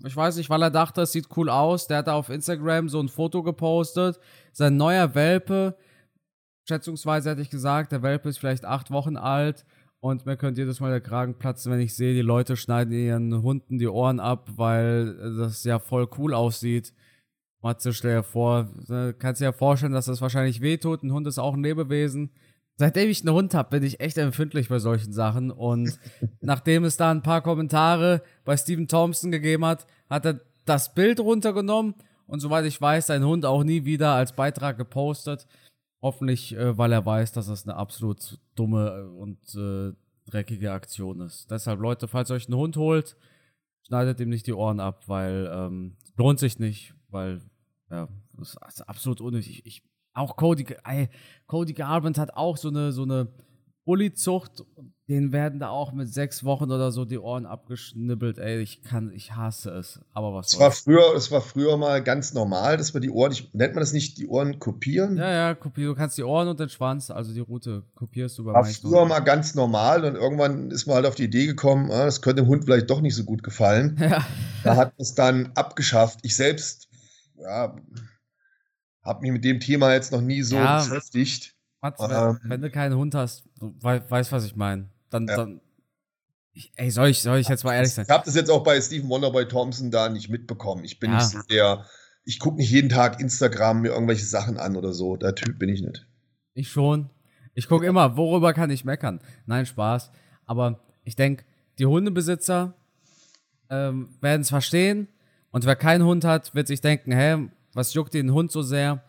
Ich weiß nicht, weil er dachte, es sieht cool aus. Der hat da auf Instagram so ein Foto gepostet. Sein neuer Welpe, schätzungsweise hätte ich gesagt, der Welpe ist vielleicht acht Wochen alt. Und mir könnte jedes Mal der Kragen platzen, wenn ich sehe, die Leute schneiden ihren Hunden die Ohren ab, weil das ja voll cool aussieht. Matze, stell dir vor, ne, kannst dir ja vorstellen, dass das wahrscheinlich wehtut. Ein Hund ist auch ein Lebewesen. Seitdem ich einen Hund habe, bin ich echt empfindlich bei solchen Sachen. Und nachdem es da ein paar Kommentare bei Stephen Thompson gegeben hat, hat er das Bild runtergenommen und soweit ich weiß, sein Hund auch nie wieder als Beitrag gepostet. Hoffentlich, äh, weil er weiß, dass das eine absolut dumme und äh, dreckige Aktion ist. Deshalb, Leute, falls ihr euch einen Hund holt, schneidet ihm nicht die Ohren ab, weil ähm, lohnt sich nicht, weil ja, das ist absolut unnötig. Ich, auch Cody, ey, Cody Garbrandt hat auch so eine, so eine Bully-Zucht. Den werden da auch mit sechs Wochen oder so die Ohren abgeschnibbelt. Ey, ich kann, ich hasse es. Aber was es war früher, Es war früher mal ganz normal, dass wir die Ohren, ich, nennt man das nicht, die Ohren kopieren? Ja, ja, kopieren. Du kannst die Ohren und den Schwanz, also die Route, kopierst du bei War früher mal ganz normal und irgendwann ist man halt auf die Idee gekommen, ah, das könnte dem Hund vielleicht doch nicht so gut gefallen. Ja. Da hat es dann abgeschafft. Ich selbst, ja, habe mich mit dem Thema jetzt noch nie so ja, beschäftigt. Mats, ähm, wenn, du keinen Hund hast, du weißt, was ich meine. Dann, ja. dann ich, ey, soll ich, soll ich jetzt mal ehrlich sein? Ich habe das jetzt auch bei Stephen Wonderboy Thompson da nicht mitbekommen. Ich bin ja. nicht so der, ich gucke nicht jeden Tag Instagram mir irgendwelche Sachen an oder so. Der Typ bin ich nicht. Ich schon. Ich gucke immer, worüber kann ich meckern? Nein, Spaß. Aber ich denke, die Hundebesitzer ähm, werden es verstehen. Und wer keinen Hund hat, wird sich denken, hä, was juckt den Hund so sehr?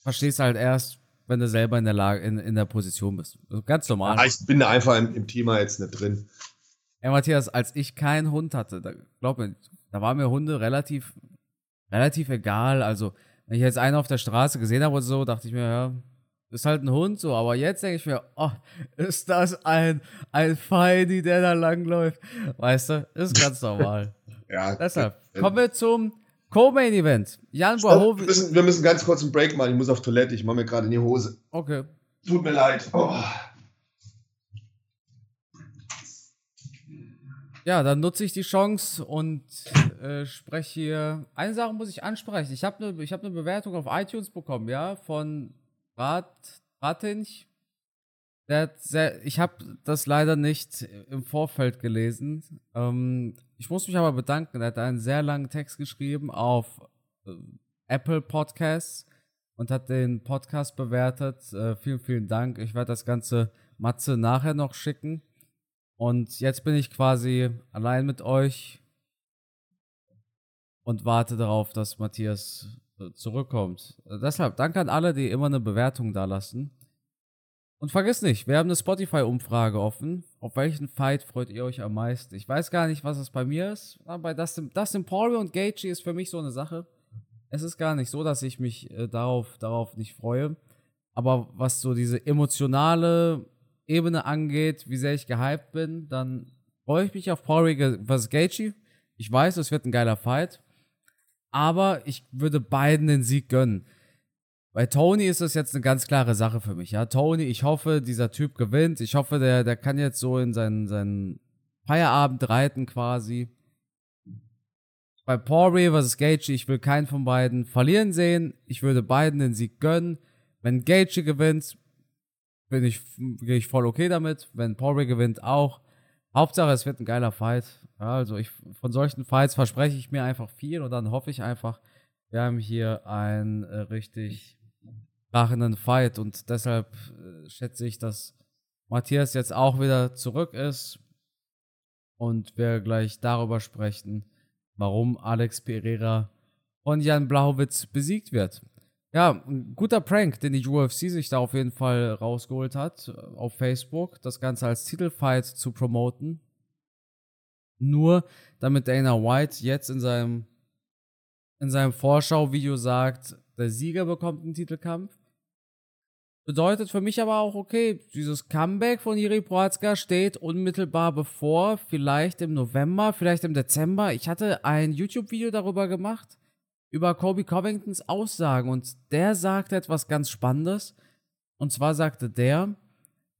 Verstehst halt erst, wenn du selber in der Lage, in, in der Position bist. Ganz normal. Ja, ich bin da einfach im, im, Thema jetzt nicht drin. Ja, Matthias, als ich keinen Hund hatte, da, glaub mir, da waren mir Hunde relativ, relativ egal. Also, wenn ich jetzt einen auf der Straße gesehen habe oder so, dachte ich mir, ja, ist halt ein Hund so. Aber jetzt denke ich mir, oh, ist das ein, ein Feini, der da langläuft. Weißt du, ist ganz normal. ja. Deshalb, kommen wir zum Co-Main Event. Jan Stopp, wir, müssen, wir müssen ganz kurz einen Break machen. Ich muss auf Toilette. Ich mache mir gerade in die Hose. Okay. Tut mir leid. Oh. Ja, dann nutze ich die Chance und äh, spreche hier. Eine Sache muss ich ansprechen. Ich habe eine hab ne Bewertung auf iTunes bekommen, ja, von Rat, Ratinch. Sehr, ich habe das leider nicht im Vorfeld gelesen. Ähm, ich muss mich aber bedanken. Er hat einen sehr langen Text geschrieben auf äh, Apple Podcasts und hat den Podcast bewertet. Äh, vielen, vielen Dank. Ich werde das Ganze Matze nachher noch schicken. Und jetzt bin ich quasi allein mit euch und warte darauf, dass Matthias äh, zurückkommt. Äh, deshalb danke an alle, die immer eine Bewertung da lassen. Und vergiss nicht, wir haben eine Spotify-Umfrage offen. Auf welchen Fight freut ihr euch am meisten? Ich weiß gar nicht, was es bei mir ist. Aber Dustin, Dustin Poirier und Gaethje ist für mich so eine Sache. Es ist gar nicht so, dass ich mich äh, darauf, darauf nicht freue. Aber was so diese emotionale Ebene angeht, wie sehr ich gehypt bin, dann freue ich mich auf Poirier vs. Gaethje. Ich weiß, es wird ein geiler Fight. Aber ich würde beiden den Sieg gönnen. Bei Tony ist das jetzt eine ganz klare Sache für mich. Ja, Tony, ich hoffe, dieser Typ gewinnt. Ich hoffe, der, der kann jetzt so in seinen, seinen Feierabend reiten quasi. Bei Poirier vs. Gage, ich will keinen von beiden verlieren sehen. Ich würde beiden den Sieg gönnen. Wenn Gage gewinnt, bin ich, gehe ich voll okay damit. Wenn Poirier gewinnt, auch. Hauptsache, es wird ein geiler Fight. Ja, also ich, von solchen Fights verspreche ich mir einfach viel und dann hoffe ich einfach, wir haben hier ein äh, richtig krachenden Fight und deshalb äh, schätze ich, dass Matthias jetzt auch wieder zurück ist und wir gleich darüber sprechen, warum Alex Pereira von Jan Blachowitz besiegt wird. Ja, ein guter Prank, den die UFC sich da auf jeden Fall rausgeholt hat äh, auf Facebook, das Ganze als Titelfight zu promoten. Nur damit Dana White jetzt in seinem in seinem Vorschauvideo sagt, der Sieger bekommt einen Titelkampf Bedeutet für mich aber auch, okay, dieses Comeback von Jiri Prohatzka steht unmittelbar bevor, vielleicht im November, vielleicht im Dezember. Ich hatte ein YouTube-Video darüber gemacht, über Kobe Covingtons Aussagen und der sagte etwas ganz Spannendes. Und zwar sagte der,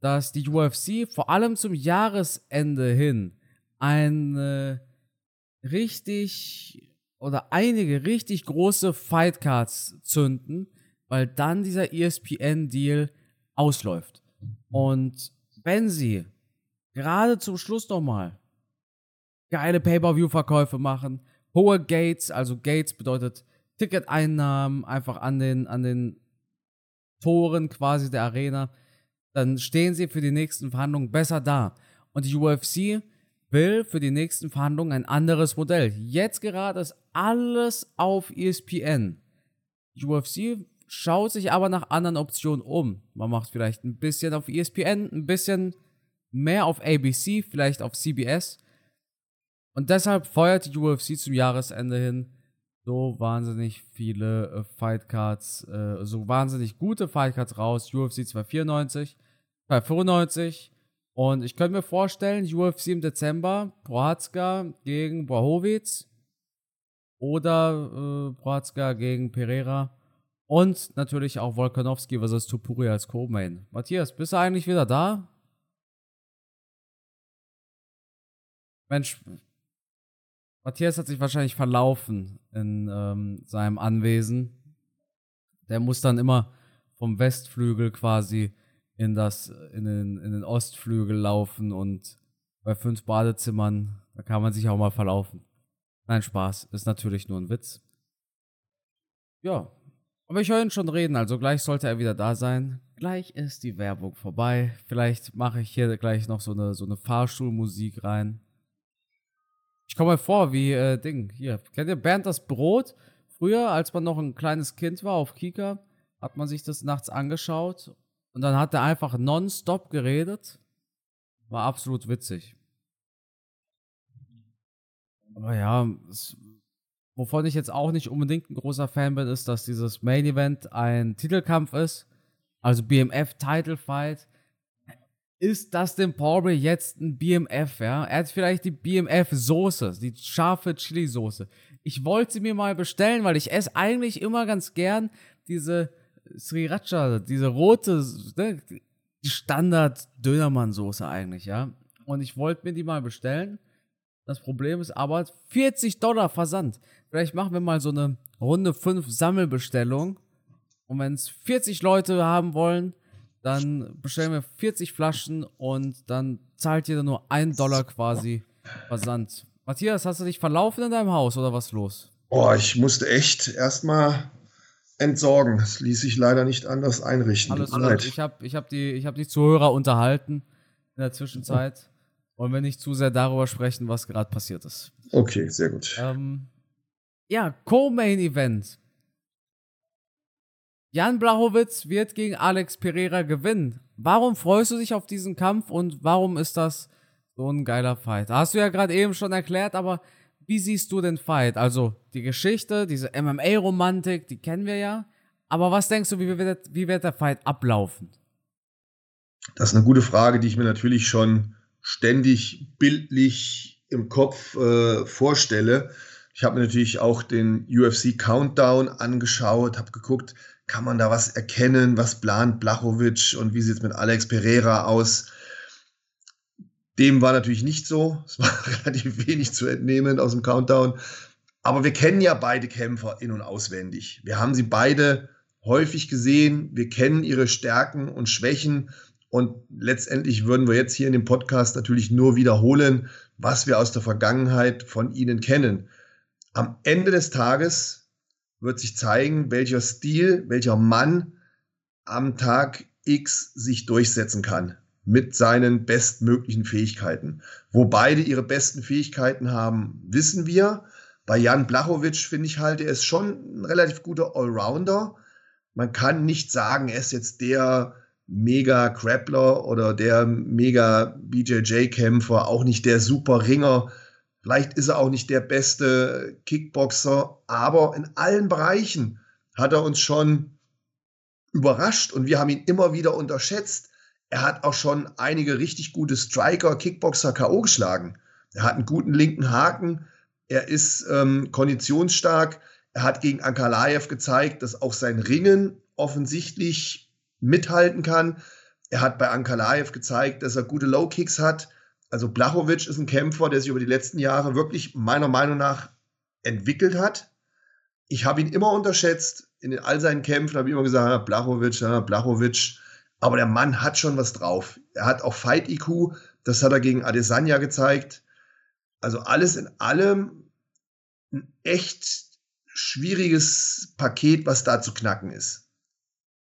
dass die UFC vor allem zum Jahresende hin eine richtig oder einige richtig große Fightcards zünden weil dann dieser ESPN-Deal ausläuft. Und wenn sie gerade zum Schluss nochmal geile Pay-Per-View-Verkäufe machen, hohe Gates, also Gates bedeutet Ticketeinnahmen einfach an den, an den Toren quasi der Arena, dann stehen sie für die nächsten Verhandlungen besser da. Und die UFC will für die nächsten Verhandlungen ein anderes Modell. Jetzt gerade ist alles auf ESPN. Die UFC schaut sich aber nach anderen Optionen um. Man macht vielleicht ein bisschen auf ESPN, ein bisschen mehr auf ABC, vielleicht auf CBS. Und deshalb feuert die UFC zum Jahresende hin so wahnsinnig viele äh, Fightcards, äh, so wahnsinnig gute Fightcards raus. UFC 294, 295. Und ich könnte mir vorstellen, UFC im Dezember, Prohatska gegen Bohowitz oder äh, Prohatska gegen Pereira. Und natürlich auch Volkanovski versus Tupuri als Co-Main. Matthias, bist du eigentlich wieder da? Mensch, Matthias hat sich wahrscheinlich verlaufen in ähm, seinem Anwesen. Der muss dann immer vom Westflügel quasi in, das, in, den, in den Ostflügel laufen und bei fünf Badezimmern, da kann man sich auch mal verlaufen. Nein, Spaß, ist natürlich nur ein Witz. Ja, aber ich höre ihn schon reden, also gleich sollte er wieder da sein. Gleich ist die Werbung vorbei. Vielleicht mache ich hier gleich noch so eine, so eine Fahrstuhlmusik rein. Ich komme mir vor wie, äh, Ding, hier, kennt ihr Bernd das Brot? Früher, als man noch ein kleines Kind war auf Kika, hat man sich das nachts angeschaut und dann hat er einfach nonstop geredet. War absolut witzig. Aber ja, es, wovon ich jetzt auch nicht unbedingt ein großer Fan bin, ist, dass dieses Main Event ein Titelkampf ist. Also BMF Title Fight ist Dustin Poirier jetzt ein BMF, ja? Er hat vielleicht die BMF-Soße, die scharfe Chili-Soße. Ich wollte sie mir mal bestellen, weil ich esse eigentlich immer ganz gern diese Sriracha, diese rote, ne, die Standard-Dönermann-Soße eigentlich, ja? Und ich wollte mir die mal bestellen. Das Problem ist aber 40 Dollar Versand. Vielleicht machen wir mal so eine Runde 5 Sammelbestellung. Und wenn es 40 Leute haben wollen, dann bestellen wir 40 Flaschen und dann zahlt jeder nur 1 Dollar quasi Versand. Matthias, hast du dich verlaufen in deinem Haus oder was los? Oh, ich musste echt erstmal entsorgen. Das ließ sich leider nicht anders einrichten. Alles gut. Ich habe ich hab die, hab die Zuhörer unterhalten in der Zwischenzeit. Wollen wir nicht zu sehr darüber sprechen, was gerade passiert ist. Okay, sehr gut. Ähm, ja, Co-Main-Event. Jan Blachowitz wird gegen Alex Pereira gewinnen. Warum freust du dich auf diesen Kampf und warum ist das so ein geiler Fight? Hast du ja gerade eben schon erklärt, aber wie siehst du den Fight? Also die Geschichte, diese MMA-Romantik, die kennen wir ja. Aber was denkst du, wie wird, wie wird der Fight ablaufen? Das ist eine gute Frage, die ich mir natürlich schon ständig bildlich im Kopf äh, vorstelle. Ich habe mir natürlich auch den UFC Countdown angeschaut, habe geguckt, kann man da was erkennen? Was plant Blachowitsch und wie sieht es mit Alex Pereira aus? Dem war natürlich nicht so. Es war relativ wenig zu entnehmen aus dem Countdown. Aber wir kennen ja beide Kämpfer in- und auswendig. Wir haben sie beide häufig gesehen. Wir kennen ihre Stärken und Schwächen. Und letztendlich würden wir jetzt hier in dem Podcast natürlich nur wiederholen, was wir aus der Vergangenheit von ihnen kennen. Am Ende des Tages wird sich zeigen, welcher Stil, welcher Mann am Tag X sich durchsetzen kann mit seinen bestmöglichen Fähigkeiten. Wo beide ihre besten Fähigkeiten haben, wissen wir. Bei Jan Blachowitsch finde ich halt, er ist schon ein relativ guter Allrounder. Man kann nicht sagen, er ist jetzt der mega Grappler oder der mega BJJ-Kämpfer, auch nicht der super Ringer, Vielleicht ist er auch nicht der beste Kickboxer, aber in allen Bereichen hat er uns schon überrascht und wir haben ihn immer wieder unterschätzt. Er hat auch schon einige richtig gute Striker, Kickboxer K.O. geschlagen. Er hat einen guten linken Haken. Er ist ähm, konditionsstark. Er hat gegen Ankalaev gezeigt, dass auch sein Ringen offensichtlich mithalten kann. Er hat bei Ankalaev gezeigt, dass er gute Low Kicks hat. Also Blachowitsch ist ein Kämpfer, der sich über die letzten Jahre wirklich meiner Meinung nach entwickelt hat. Ich habe ihn immer unterschätzt. In all seinen Kämpfen habe ich immer gesagt, Blachowitsch, ja, Blachowitsch. Aber der Mann hat schon was drauf. Er hat auch Fight IQ, das hat er gegen Adesanya gezeigt. Also alles in allem ein echt schwieriges Paket, was da zu knacken ist.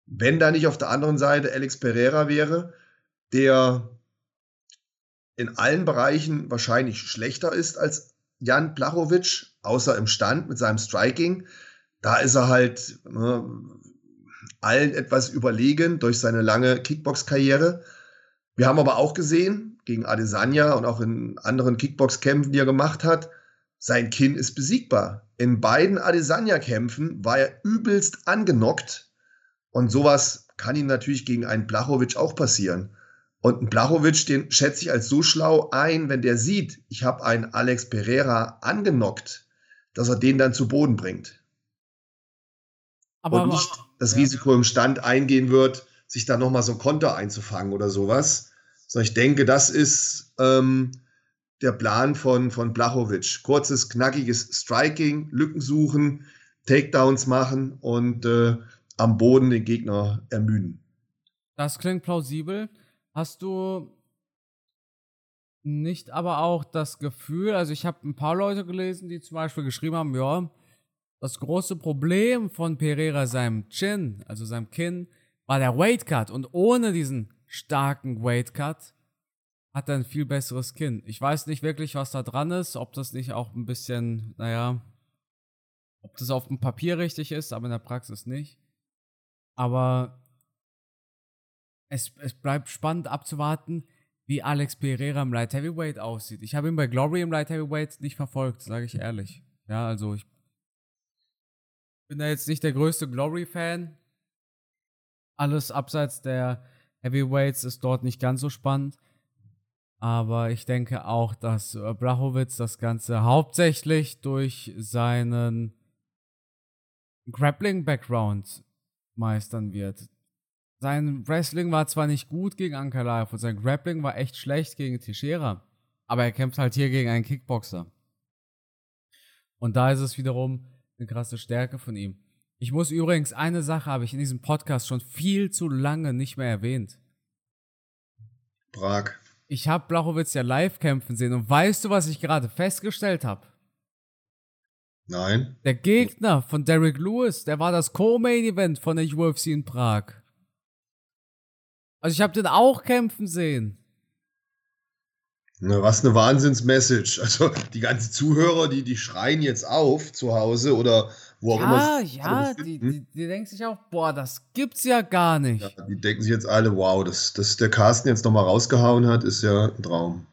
Wenn da nicht auf der anderen Seite Alex Pereira wäre, der in allen Bereichen wahrscheinlich schlechter ist als Jan Blachowicz, außer im Stand mit seinem Striking. Da ist er halt ne, allen etwas überlegen durch seine lange Kickbox-Karriere. Wir haben aber auch gesehen, gegen Adesanya und auch in anderen Kickbox-Kämpfen, die er gemacht hat, sein Kinn ist besiegbar. In beiden Adesanya-Kämpfen war er übelst angenockt. Und sowas kann ihm natürlich gegen einen Blachowicz auch passieren. Und ein Blachowicz, den schätze ich als so schlau ein, wenn der sieht, ich habe einen Alex Pereira angenockt, dass er den dann zu Boden bringt. Aber und nicht das ja. Risiko im Stand eingehen wird, sich da nochmal so ein Konter einzufangen oder sowas. Sondern ich denke, das ist ähm, der Plan von, von Blachowicz. Kurzes, knackiges Striking, Lücken suchen, Takedowns machen und äh, am Boden den Gegner ermüden. Das klingt plausibel. Hast du nicht aber auch das Gefühl, also ich habe ein paar Leute gelesen, die zum Beispiel geschrieben haben, ja, das große Problem von Pereira seinem Chin, also seinem Kinn, war der Weight Cut und ohne diesen starken Weight Cut hat er ein viel besseres Kinn. Ich weiß nicht wirklich, was da dran ist, ob das nicht auch ein bisschen, naja, ob das auf dem Papier richtig ist, aber in der Praxis nicht. Aber es, es bleibt spannend abzuwarten, wie Alex Pereira im Light Heavyweight aussieht. Ich habe ihn bei Glory im Light Heavyweight nicht verfolgt, sage ich ehrlich. Ja, also ich bin da jetzt nicht der größte Glory-Fan. Alles abseits der Heavyweights ist dort nicht ganz so spannend. Aber ich denke auch, dass Blachowitz das Ganze hauptsächlich durch seinen Grappling-Background meistern wird. Sein Wrestling war zwar nicht gut gegen Ankalaev und sein Grappling war echt schlecht gegen Teixeira, aber er kämpft halt hier gegen einen Kickboxer. Und da ist es wiederum eine krasse Stärke von ihm. Ich muss übrigens, eine Sache habe ich in diesem Podcast schon viel zu lange nicht mehr erwähnt. Prag. Ich habe Blachowitz ja live kämpfen sehen und weißt du, was ich gerade festgestellt habe? Nein. Der Gegner von Derek Lewis, der war das Co-Main-Event von der UFC in Prag. Also ich habe den auch kämpfen sehen. Na, was eine Wahnsinnsmessage. Also die ganzen Zuhörer, die, die schreien jetzt auf zu Hause oder wo auch ja, immer. Ja, die, die, die denken sich auch, boah, das gibt's ja gar nicht. Ja, die denken sich jetzt alle, wow, dass, dass der Carsten jetzt nochmal rausgehauen hat, ist ja ein Traum.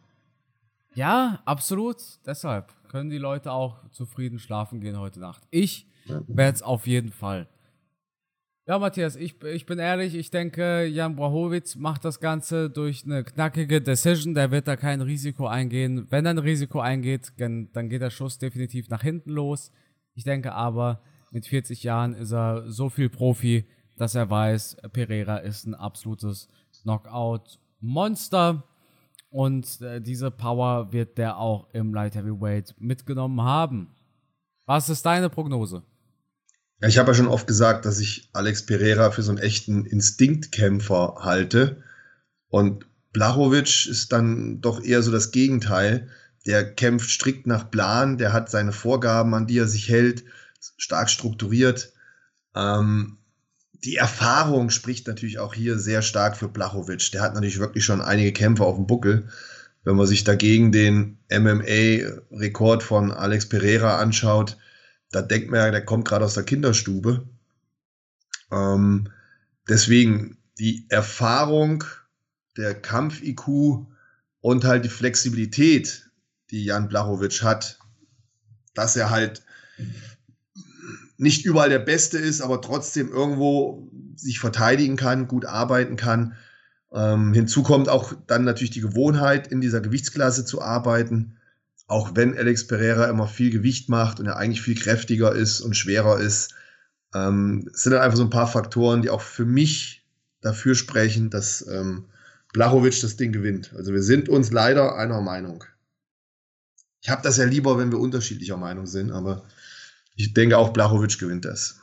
Ja, absolut. Deshalb können die Leute auch zufrieden schlafen gehen heute Nacht. Ich werde es auf jeden Fall. Ja, Matthias, ich, ich bin ehrlich, ich denke, Jan Brachowitz macht das Ganze durch eine knackige Decision. Der wird da kein Risiko eingehen. Wenn er ein Risiko eingeht, dann, dann geht der Schuss definitiv nach hinten los. Ich denke aber, mit 40 Jahren ist er so viel Profi, dass er weiß, Pereira ist ein absolutes Knockout-Monster. Und äh, diese Power wird der auch im Light Heavyweight mitgenommen haben. Was ist deine Prognose? Ich habe ja schon oft gesagt, dass ich Alex Pereira für so einen echten Instinktkämpfer halte. Und Blachowicz ist dann doch eher so das Gegenteil. Der kämpft strikt nach Plan, der hat seine Vorgaben, an die er sich hält, stark strukturiert. Ähm, die Erfahrung spricht natürlich auch hier sehr stark für Blachowicz. Der hat natürlich wirklich schon einige Kämpfe auf dem Buckel. Wenn man sich dagegen den MMA-Rekord von Alex Pereira anschaut, da denkt man ja, der kommt gerade aus der Kinderstube. Ähm, deswegen die Erfahrung, der Kampf-IQ und halt die Flexibilität, die Jan Blachowicz hat, dass er halt nicht überall der Beste ist, aber trotzdem irgendwo sich verteidigen kann, gut arbeiten kann. Ähm, hinzu kommt auch dann natürlich die Gewohnheit, in dieser Gewichtsklasse zu arbeiten auch wenn Alex Pereira immer viel Gewicht macht und er eigentlich viel kräftiger ist und schwerer ist, ähm, sind dann einfach so ein paar Faktoren, die auch für mich dafür sprechen, dass ähm, Blachowicz das Ding gewinnt. Also wir sind uns leider einer Meinung. Ich habe das ja lieber, wenn wir unterschiedlicher Meinung sind, aber ich denke auch Blachowicz gewinnt das.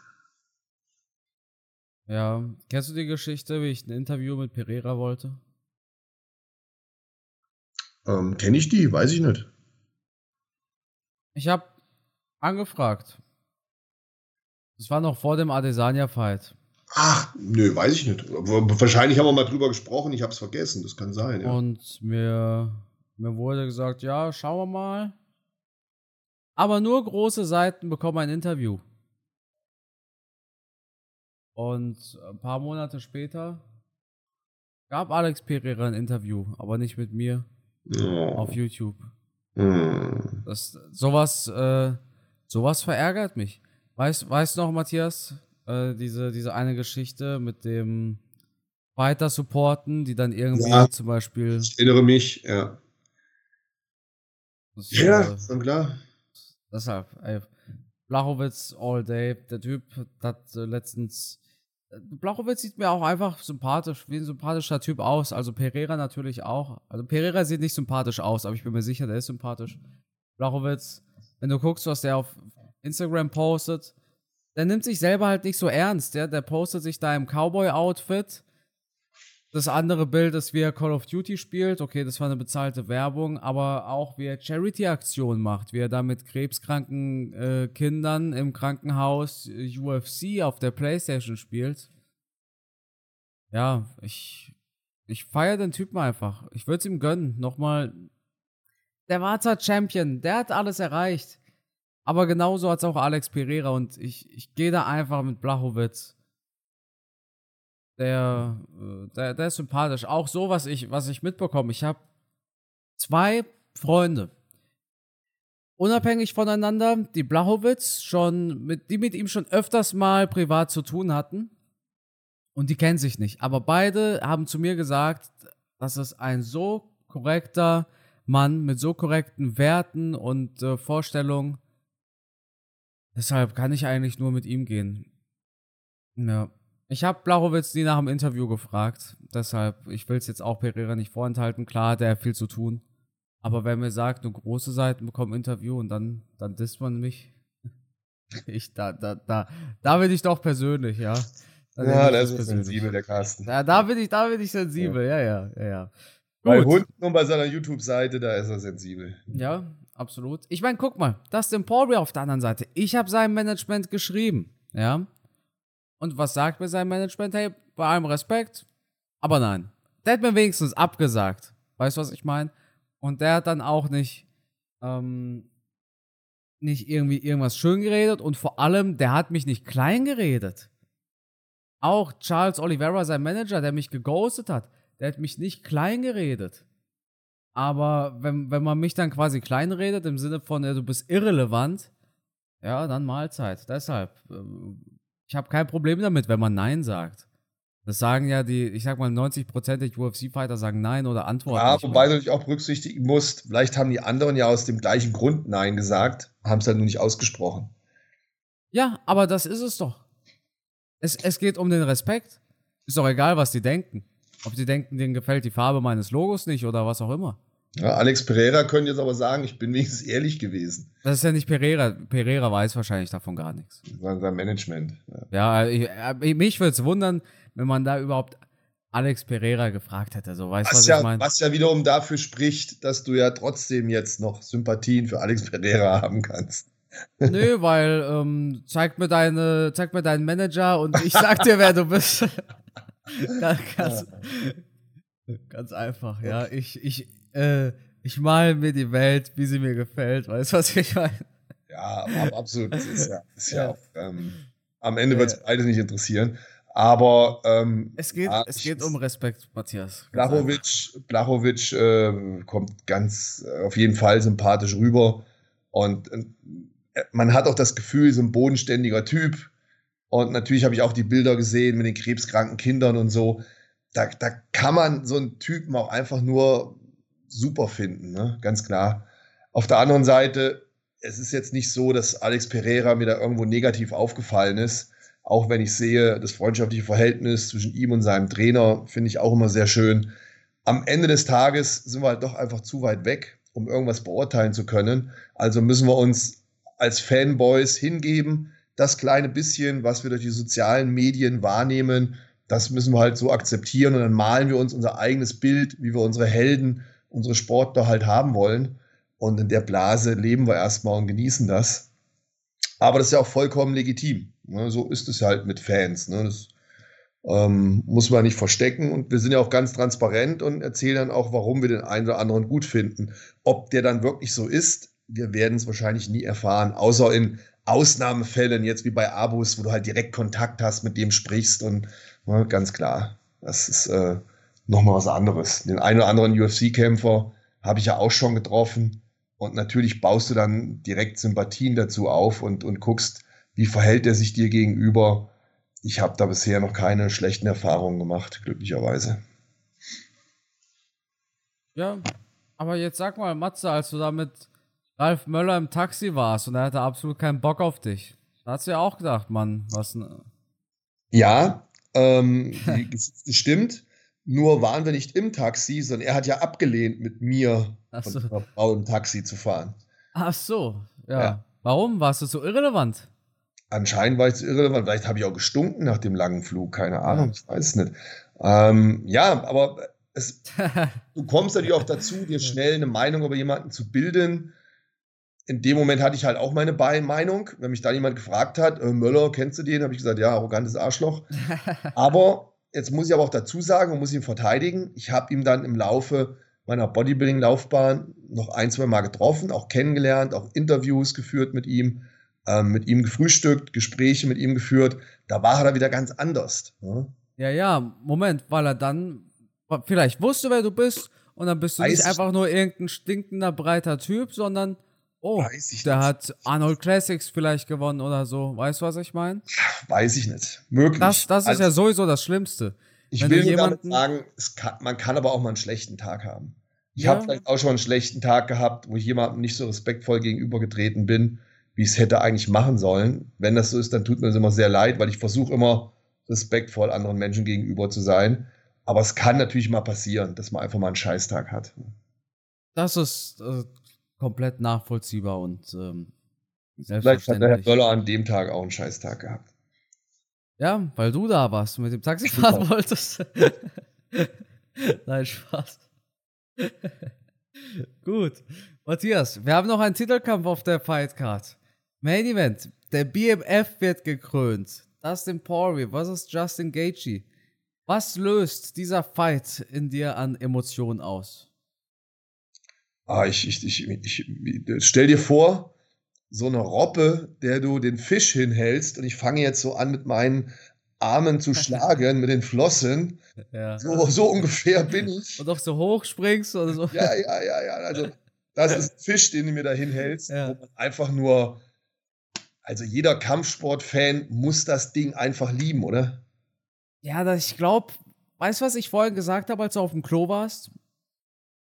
Ja, kennst du die Geschichte, wie ich ein Interview mit Pereira wollte? Ähm, Kenne ich die? Weiß ich nicht. Ich habe angefragt. Das war noch vor dem Adesanya-Fight. Ach, nö, weiß ich nicht. Wahrscheinlich haben wir mal drüber gesprochen, ich habe es vergessen, das kann sein. Ja. Und mir, mir wurde gesagt, ja, schauen wir mal. Aber nur große Seiten bekommen ein Interview. Und ein paar Monate später gab Alex Pereira ein Interview, aber nicht mit mir. Oh. Auf YouTube. Mm. Das, sowas, äh, sowas verärgert mich. Weißt, weißt du noch, Matthias, äh, diese, diese eine Geschichte mit dem Fighter supporten, die dann irgendwie ja, zum Beispiel. Ich erinnere mich, ja. Das, ja, äh, dann klar. Deshalb, ey, Blachowitz all day. Der Typ hat äh, letztens. Blachowitz sieht mir auch einfach sympathisch, wie ein sympathischer Typ aus. Also Pereira natürlich auch. Also Pereira sieht nicht sympathisch aus, aber ich bin mir sicher, der ist sympathisch. Blachowitz, wenn du guckst, was der auf Instagram postet, der nimmt sich selber halt nicht so ernst. Ja? Der postet sich da im Cowboy-Outfit. Das andere Bild ist, wie er Call of Duty spielt. Okay, das war eine bezahlte Werbung, aber auch wie er Charity-Aktionen macht, wie er da mit krebskranken äh, Kindern im Krankenhaus UFC auf der Playstation spielt. Ja, ich, ich feiere den Typen einfach. Ich würde es ihm gönnen. Nochmal, der war zwar Champion, der hat alles erreicht. Aber genauso hat es auch Alex Pereira und ich, ich gehe da einfach mit Blachowitz. Der, äh, der, der ist sympathisch. Auch so, was ich, was ich mitbekomme. Ich habe zwei Freunde. Unabhängig voneinander, die Blachowitz schon, mit, die mit ihm schon öfters mal privat zu tun hatten. Und die kennen sich nicht. Aber beide haben zu mir gesagt, dass es ein so korrekter Mann mit so korrekten Werten und äh, Vorstellungen Deshalb kann ich eigentlich nur mit ihm gehen. Ja. Ich habe Blachowitz nie nach dem Interview gefragt. Deshalb, ich will es jetzt auch Pereira nicht vorenthalten. Klar, der hat viel zu tun. Aber wer mir sagt, nur große Seiten bekommen Interview und dann, dann disst man mich. Ich, da, da, da, da bin ich doch persönlich, ja. Da ja, der ist sensibel, der Carsten. Da, da bin ich, da bin ich sensibel, ja, ja, ja, ja. Bei Hunden und bei seiner YouTube-Seite, da ist er sensibel. Ja, absolut. Ich meine, guck mal, Dustin Poirier auf der anderen Seite. Ich habe sein Management geschrieben, ja. Und was sagt mir sein Management? Hey, bei allem Respekt, aber nein. Der hat mir wenigstens abgesagt. Weißt du, was ich meine? Und der hat dann auch nicht, ähm, nicht irgendwie irgendwas schön geredet und vor allem, der hat mich nicht klein geredet. Auch Charles Oliveira, sein Manager, der mich geghostet hat, der hat mich nicht klein geredet. Aber wenn, wenn man mich dann quasi kleinredet, im Sinne von, ja, du bist irrelevant, ja, dann Mahlzeit. Deshalb, ähm, ich habe kein Problem damit, wenn man Nein sagt. Das sagen ja die, ich sag mal, 90% der UFC-Fighter sagen Nein oder antworten. Ja, wobei du dich auch berücksichtigen musst, vielleicht haben die anderen ja aus dem gleichen Grund Nein gesagt, haben es dann nur nicht ausgesprochen. Ja, aber das ist es doch. Es, es geht um den Respekt. Ist doch egal, was die denken. Ob die denken, denen gefällt die Farbe meines Logos nicht oder was auch immer. Ja, Alex Pereira könnte jetzt aber sagen, ich bin wenigstens ehrlich gewesen. Das ist ja nicht Pereira. Pereira weiß wahrscheinlich davon gar nichts. Sein, sein Management. Ja, ja ich, äh, mich würde es wundern, wenn man da überhaupt Alex Pereira gefragt hätte. So, weißt, was, was, ja, ich mein? was ja wiederum dafür spricht, dass du ja trotzdem jetzt noch Sympathien für Alex Pereira haben kannst. Nö, weil ähm, zeig mir deine, zeig mir deinen Manager und ich sag dir, wer du bist. ganz, ganz, ganz, einfach, ja. Ich, ich, äh, ich male mir die Welt, wie sie mir gefällt. Weißt du, was ich meine? Ja, absolut. Das ist ja, ist ja, ja. Auch, ähm, am Ende wird es beides nicht interessieren. Aber ähm, es geht, ja, es geht um Respekt, Matthias. Blachowitsch, Blachowitsch äh, kommt ganz äh, auf jeden Fall sympathisch rüber. Und äh, man hat auch das Gefühl, so ein bodenständiger Typ, und natürlich habe ich auch die Bilder gesehen mit den krebskranken Kindern und so. Da, da kann man so einen Typen auch einfach nur super finden, ne? ganz klar. Auf der anderen Seite, es ist jetzt nicht so, dass Alex Pereira mir da irgendwo negativ aufgefallen ist. Auch wenn ich sehe, das freundschaftliche Verhältnis zwischen ihm und seinem Trainer finde ich auch immer sehr schön. Am Ende des Tages sind wir halt doch einfach zu weit weg, um irgendwas beurteilen zu können. Also müssen wir uns als Fanboys hingeben, das kleine bisschen, was wir durch die sozialen Medien wahrnehmen, das müssen wir halt so akzeptieren und dann malen wir uns unser eigenes Bild, wie wir unsere Helden, unsere Sportler halt haben wollen. Und in der Blase leben wir erstmal und genießen das. Aber das ist ja auch vollkommen legitim. Ne? So ist es halt mit Fans. Ne? Das ähm, muss man nicht verstecken. Und wir sind ja auch ganz transparent und erzählen dann auch, warum wir den einen oder anderen gut finden. Ob der dann wirklich so ist, wir werden es wahrscheinlich nie erfahren, außer in Ausnahmefällen, jetzt wie bei Abus, wo du halt direkt Kontakt hast, mit dem sprichst und ne, ganz klar, das ist äh, nochmal was anderes. Den einen oder anderen UFC-Kämpfer habe ich ja auch schon getroffen und natürlich baust du dann direkt Sympathien dazu auf und, und guckst, wie verhält er sich dir gegenüber. Ich habe da bisher noch keine schlechten Erfahrungen gemacht, glücklicherweise. Ja, aber jetzt sag mal, Matze, als du da mit Ralf Möller im Taxi warst und er hatte absolut keinen Bock auf dich. Da hast du ja auch gedacht, Mann, was. Ne? Ja, ähm, das stimmt. Nur waren wir nicht im Taxi, sondern er hat ja abgelehnt, mit mir Ach so. und Frau im Taxi zu fahren. Ach so, ja. Ja. Warum? Warst du so irrelevant? Anscheinend war ich zu irrelevant. Vielleicht habe ich auch gestunken nach dem langen Flug, keine Ahnung, ich weiß es nicht. Ähm, ja, aber es, du kommst natürlich auch dazu, dir schnell eine Meinung über jemanden zu bilden. In dem Moment hatte ich halt auch meine Meinung. Wenn mich da jemand gefragt hat, äh, Möller, kennst du den? Habe ich gesagt, ja, arrogantes Arschloch. Aber jetzt muss ich aber auch dazu sagen und muss ihn verteidigen. Ich habe ihn dann im Laufe meiner Bodybuilding-Laufbahn noch ein, zwei Mal getroffen, auch kennengelernt, auch Interviews geführt mit ihm, ähm, mit ihm gefrühstückt, Gespräche mit ihm geführt. Da war er wieder ganz anders. Ne? Ja, ja, Moment, weil er dann vielleicht wusste, wer du bist und dann bist du Weiß nicht ich einfach nur irgendein stinkender, breiter Typ, sondern, oh, Weiß ich der nicht. hat Arnold Classics vielleicht gewonnen oder so. Weißt du, was ich meine? Weiß ich nicht. Möglich. Das, das ist Also, ja sowieso das Schlimmste. Ich wenn will jemanden- sagen, kann, man kann aber auch mal einen schlechten Tag haben. Ich Ja. habe vielleicht auch schon einen schlechten Tag gehabt, wo ich jemandem nicht so respektvoll gegenübergetreten bin, wie ich es hätte eigentlich machen sollen. Wenn das so ist, dann tut mir das immer sehr leid, weil ich versuche immer respektvoll anderen Menschen gegenüber zu sein. Aber es kann natürlich mal passieren, dass man einfach mal einen Scheißtag hat. Das ist äh, komplett nachvollziehbar und ähm, Vielleicht hat der Herr selbstverständlich. Böller an dem Tag auch einen Scheißtag gehabt. Ja, weil du da warst und mit dem Taxi fahren wolltest. Nein, Spaß. Gut. Matthias, wir haben noch einen Titelkampf auf der Fightcard. Main Event. Der BMF wird gekrönt. Dustin Poirier versus Justin Gaethje. Was löst dieser Fight in dir an Emotionen aus? Ah, ich, ich, ich, ich, stell dir vor, so eine Robbe, der du den Fisch hinhältst und ich fange jetzt so an mit meinen Armen zu schlagen, mit den Flossen. Ja. So, so ungefähr bin ich. Und auch so hoch springst oder so. Ja, ja, ja, ja. Also, das ist ein Fisch, den du mir da hinhältst, Ja. einfach nur. Also, jeder Kampfsportfan muss das Ding einfach lieben, oder? Ja, das, ich glaube, weißt du, was ich vorhin gesagt habe, als du auf dem Klo warst?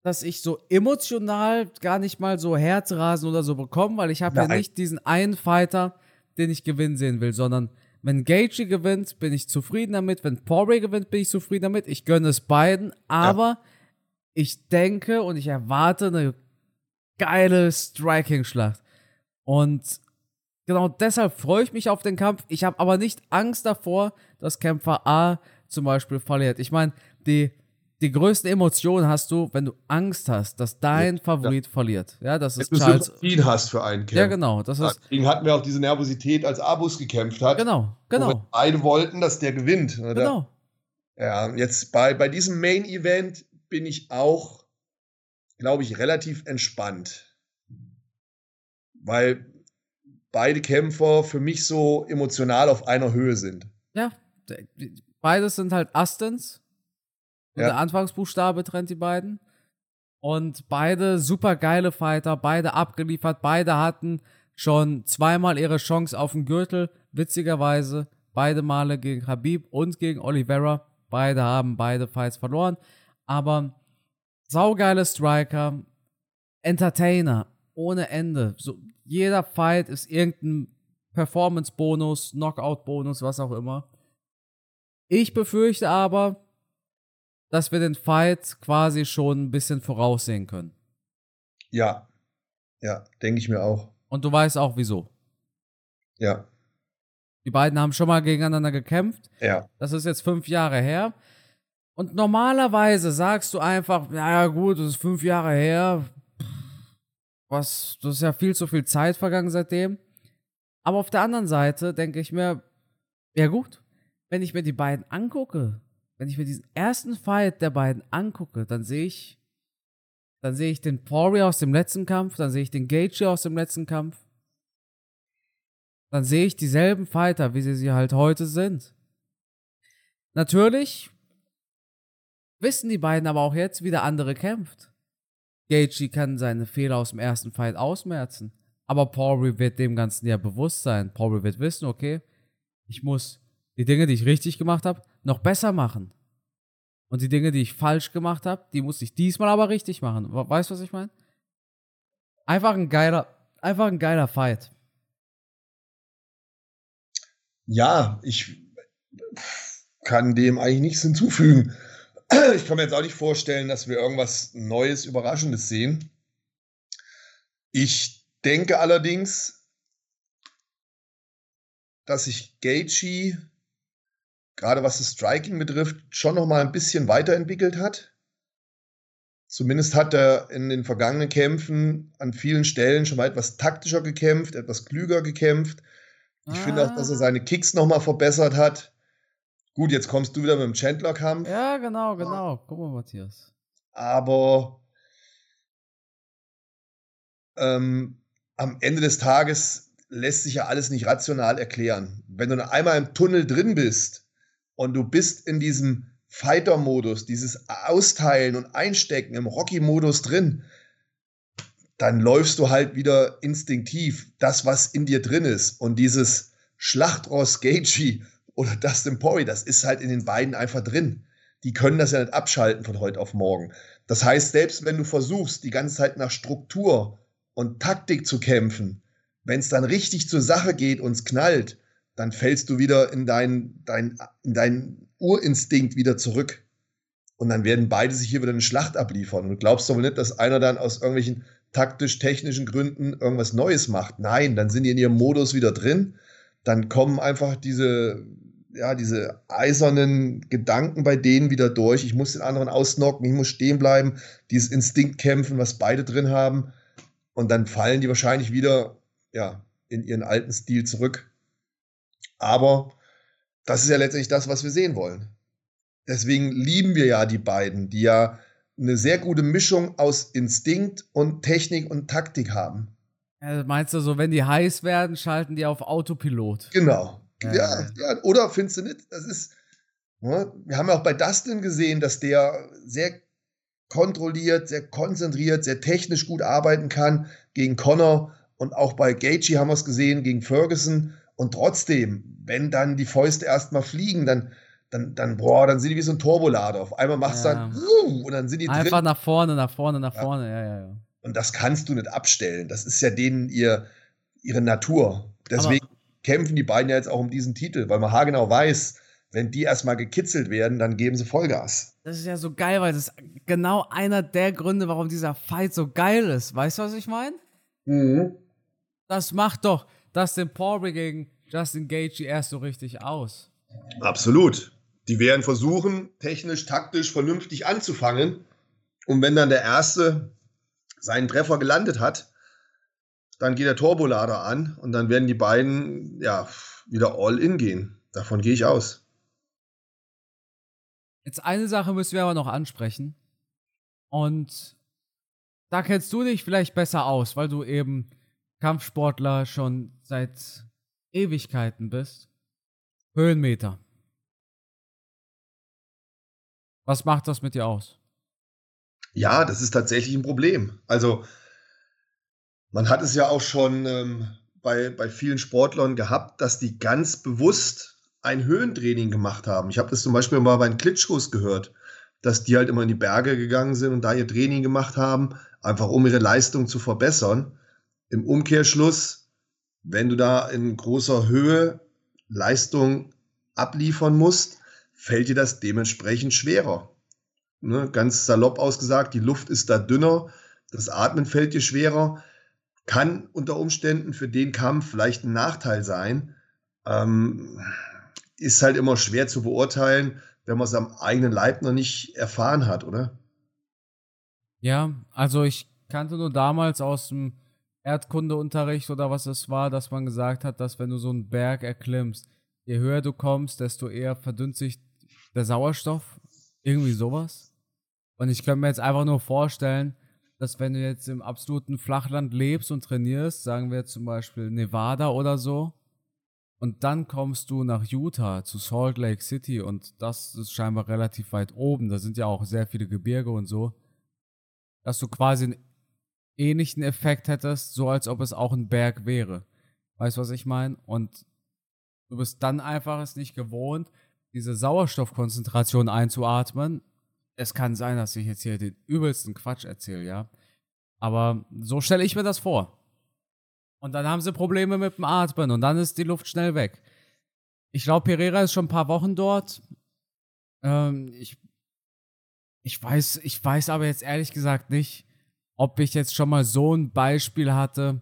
Dass ich so emotional gar nicht mal so Herzrasen oder so bekomme, weil ich habe ja nicht diesen einen Fighter, den ich gewinnen sehen will, sondern wenn Gaethje gewinnt, bin ich zufrieden damit. Wenn Poirier gewinnt, bin ich zufrieden damit. Ich gönne es beiden, aber ich denke und ich erwarte eine geile Striking-Schlacht. Und genau deshalb freue ich mich auf den Kampf. Ich habe aber nicht Angst davor, dass Kämpfer A zum Beispiel verliert. Ich meine, die, die größten Emotionen hast du, wenn du Angst hast, dass dein Favorit verliert. Ja, das ist Wenn du Charles. Sympathien hast für einen Kämpfer. Ja, genau. Das ist, Deswegen hatten wir auch diese Nervosität, als Abus gekämpft hat. genau, genau, beide wollten, dass der gewinnt. Oder? genau. Ja, jetzt bei, bei diesem Main Event bin ich auch, glaube ich, relativ entspannt. Weil beide Kämpfer für mich so emotional auf einer Höhe sind. Ja, beides sind halt Astens. Und Ja. Der Anfangsbuchstabe trennt die beiden. Und beide super geile Fighter, beide abgeliefert, beide hatten schon zweimal ihre Chance auf den Gürtel. Witzigerweise beide Male gegen Habib und gegen Oliveira. Beide haben beide Fights verloren. Aber saugeile Striker, Entertainer ohne Ende. So, jeder Fight ist irgendein Performance-Bonus, Knockout-Bonus, was auch immer. Ich befürchte aber, dass wir den Fight quasi schon ein bisschen voraussehen können. Ja, ja, denke ich mir auch. Und du weißt auch wieso. Ja. Die beiden haben schon mal gegeneinander gekämpft. Ja. Das ist jetzt fünf Jahre her. Und normalerweise sagst du einfach, ja gut, das ist fünf Jahre her. Was, das ist ja viel zu viel Zeit vergangen seitdem. Aber auf der anderen Seite denke ich mir, ja gut, wenn ich mir die beiden angucke, wenn ich mir diesen ersten Fight der beiden angucke, dann sehe ich, dann sehe ich den Poirier aus dem letzten Kampf, dann sehe ich den Gaethje aus dem letzten Kampf, dann sehe ich dieselben Fighter, wie sie sie halt heute sind. Natürlich wissen die beiden aber auch jetzt, wie der andere kämpft. Gaethje kann seine Fehler aus dem ersten Fight ausmerzen, aber Poirier wird dem Ganzen ja bewusst sein. Poirier wird wissen, okay, ich muss die Dinge, die ich richtig gemacht habe, noch besser machen. Und die Dinge, die ich falsch gemacht habe, die muss ich diesmal aber richtig machen. Weißt du, was ich meine? Einfach ein geiler, einfach ein geiler Fight. Ja, ich kann dem eigentlich nichts hinzufügen. Ich kann mir jetzt auch nicht vorstellen, dass wir irgendwas Neues, Überraschendes sehen. Ich denke allerdings, dass sich Gaethje gerade was das Striking betrifft, schon noch mal ein bisschen weiterentwickelt hat. Zumindest hat er in den vergangenen Kämpfen an vielen Stellen schon mal etwas taktischer gekämpft, etwas klüger gekämpft. Ich ah. finde auch, dass er ah. seine Kicks noch mal verbessert hat. Gut, jetzt kommst du wieder mit dem Chandler-Kampf. Ja, genau, genau. Guck mal, Matthias. Aber ähm, am Ende des Tages lässt sich ja alles nicht rational erklären. Wenn du einmal im Tunnel drin bist, und du bist in diesem Fighter-Modus, dieses Austeilen und Einstecken im Rocky-Modus drin, dann läufst du halt wieder instinktiv das, was in dir drin ist. Und dieses Schlachtross Gaethje oder Dustin Poirier, das ist halt in den beiden einfach drin. Die können das ja nicht abschalten von heute auf morgen. Das heißt, selbst wenn du versuchst, die ganze Zeit nach Struktur und Taktik zu kämpfen, wenn es dann richtig zur Sache geht und es knallt, dann fällst du wieder in deinen dein, in dein Urinstinkt wieder zurück. Und dann werden beide sich hier wieder eine Schlacht abliefern. Und du glaubst doch nicht, dass einer dann aus irgendwelchen taktisch-technischen Gründen irgendwas Neues macht. Nein, dann sind die in ihrem Modus wieder drin. Dann kommen einfach diese, ja, diese eisernen Gedanken bei denen wieder durch. Ich muss den anderen ausnocken, ich muss stehen bleiben. Dieses Instinktkämpfen, was beide drin haben. Und dann fallen die wahrscheinlich wieder, ja, in ihren alten Stil zurück. Aber das ist ja letztendlich das, was wir sehen wollen. Deswegen lieben wir ja die beiden, die ja eine sehr gute Mischung aus Instinkt und Technik und Taktik haben. Also meinst du so, wenn die heiß werden, schalten die auf Autopilot? Genau. Ja, ja, ja. oder findest du nicht? Das ist, ne? wir haben ja auch bei Dustin gesehen, dass der sehr kontrolliert, sehr konzentriert, sehr technisch gut arbeiten kann gegen Connor und auch bei Gaethje haben wir es gesehen gegen Ferguson und trotzdem, wenn dann die Fäuste erstmal fliegen, dann, dann, dann, boah, dann sind die wie so ein Turbolader. Auf einmal machst du ja. dann, uh, und dann sind die Einfach drin. nach vorne, nach vorne, nach ja. vorne, ja, ja, ja. Und das kannst du nicht abstellen. Das ist ja denen ihr, ihre Natur. Deswegen Aber kämpfen die beiden ja jetzt auch um diesen Titel, weil man haargenau weiß, wenn die erstmal gekitzelt werden, dann geben sie Vollgas. Das ist ja so geil, weil das ist genau einer der Gründe, warum dieser Fight so geil ist. Weißt du, was ich meine? Mhm. Das macht doch, Dustin Poirier gegen Justin Gaethje erst so richtig aus. Absolut. Die werden versuchen, technisch, taktisch vernünftig anzufangen. Und wenn dann der Erste seinen Treffer gelandet hat, dann geht der Turbolader an und dann werden die beiden ja wieder all in gehen. Davon gehe ich aus. Jetzt eine Sache müssen wir aber noch ansprechen. Und da kennst du dich vielleicht besser aus, weil du eben Kampfsportler schon seit Ewigkeiten bist. Höhenmeter. Was macht das mit dir aus? Ja, das ist tatsächlich ein Problem. Also, man hat es ja auch schon ähm, bei, bei vielen Sportlern gehabt, dass die ganz bewusst ein Höhentraining gemacht haben. Ich habe das zum Beispiel mal bei den Klitschkos gehört, dass die halt immer in die Berge gegangen sind und da ihr Training gemacht haben, einfach um ihre Leistung zu verbessern. Im Umkehrschluss, wenn du da in großer Höhe Leistung abliefern musst, fällt dir das dementsprechend schwerer. Ne, ganz salopp ausgesagt, die Luft ist da dünner, das Atmen fällt dir schwerer, kann unter Umständen für den Kampf vielleicht ein Nachteil sein, ähm, ist halt immer schwer zu beurteilen, wenn man es am eigenen Leib noch nicht erfahren hat, oder? Ja, also ich kannte nur damals aus dem Erdkundeunterricht oder was es war, dass man gesagt hat, dass wenn du so einen Berg erklimmst, je höher du kommst, desto eher verdünnt sich der Sauerstoff. Irgendwie sowas. Und ich könnte mir jetzt einfach nur vorstellen, dass wenn du jetzt im absoluten Flachland lebst und trainierst, sagen wir zum Beispiel Nevada oder so, und dann kommst du nach Utah zu Salt Lake City und das ist scheinbar relativ weit oben, da sind ja auch sehr viele Gebirge und so, dass du quasi einen ähnlichen Effekt hättest, so als ob es auch ein Berg wäre. Weißt du, was ich meine? Und du bist dann einfach es nicht gewohnt, diese Sauerstoffkonzentration einzuatmen. Es kann sein, dass ich jetzt hier den übelsten Quatsch erzähle, ja. Aber so stelle ich mir das vor. Und dann haben sie Probleme mit dem Atmen und dann ist die Luft schnell weg. Ich glaube, Pereira ist schon ein paar Wochen dort. Ähm, ich, ich, weiß, ich weiß aber jetzt ehrlich gesagt nicht, ob ich jetzt schon mal so ein Beispiel hatte,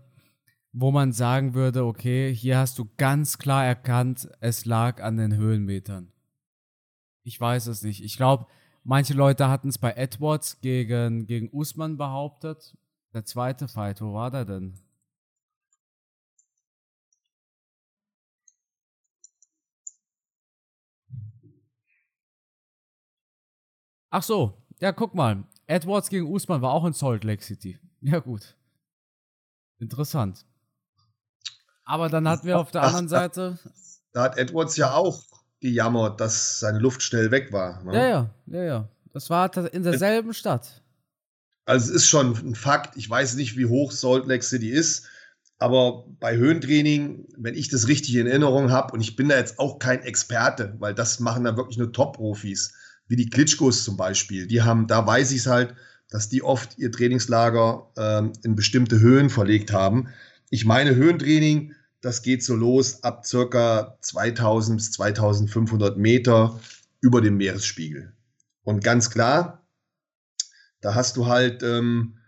wo man sagen würde, okay, hier hast du ganz klar erkannt, es lag an den Höhenmetern. Ich weiß es nicht. Ich glaube, manche Leute hatten es bei Edwards gegen, gegen Usman behauptet. Der zweite Fight, wo war der denn? Ach so, ja, guck mal. Edwards gegen Usman war auch in Salt Lake City. Ja, gut. Interessant. Aber dann hatten wir auf der anderen Seite. Da hat Edwards ja auch gejammert, dass seine Luft schnell weg war. Ne? Ja, ja, ja, ja. Das war in derselben Stadt. Also es ist schon ein Fakt. Ich weiß nicht, wie hoch Salt Lake City ist, aber bei Höhentraining, wenn ich das richtig in Erinnerung habe, und ich bin da jetzt auch kein Experte, weil das machen da wirklich nur Top-Profis, wie die Klitschkos zum Beispiel. Die haben, da weiß ich es halt, dass die oft ihr Trainingslager ähm, in bestimmte Höhen verlegt haben. Ich meine, Höhentraining das geht so los ab circa 2000 bis 2500 Meter über dem Meeresspiegel. Und ganz klar, da hast du halt ähm,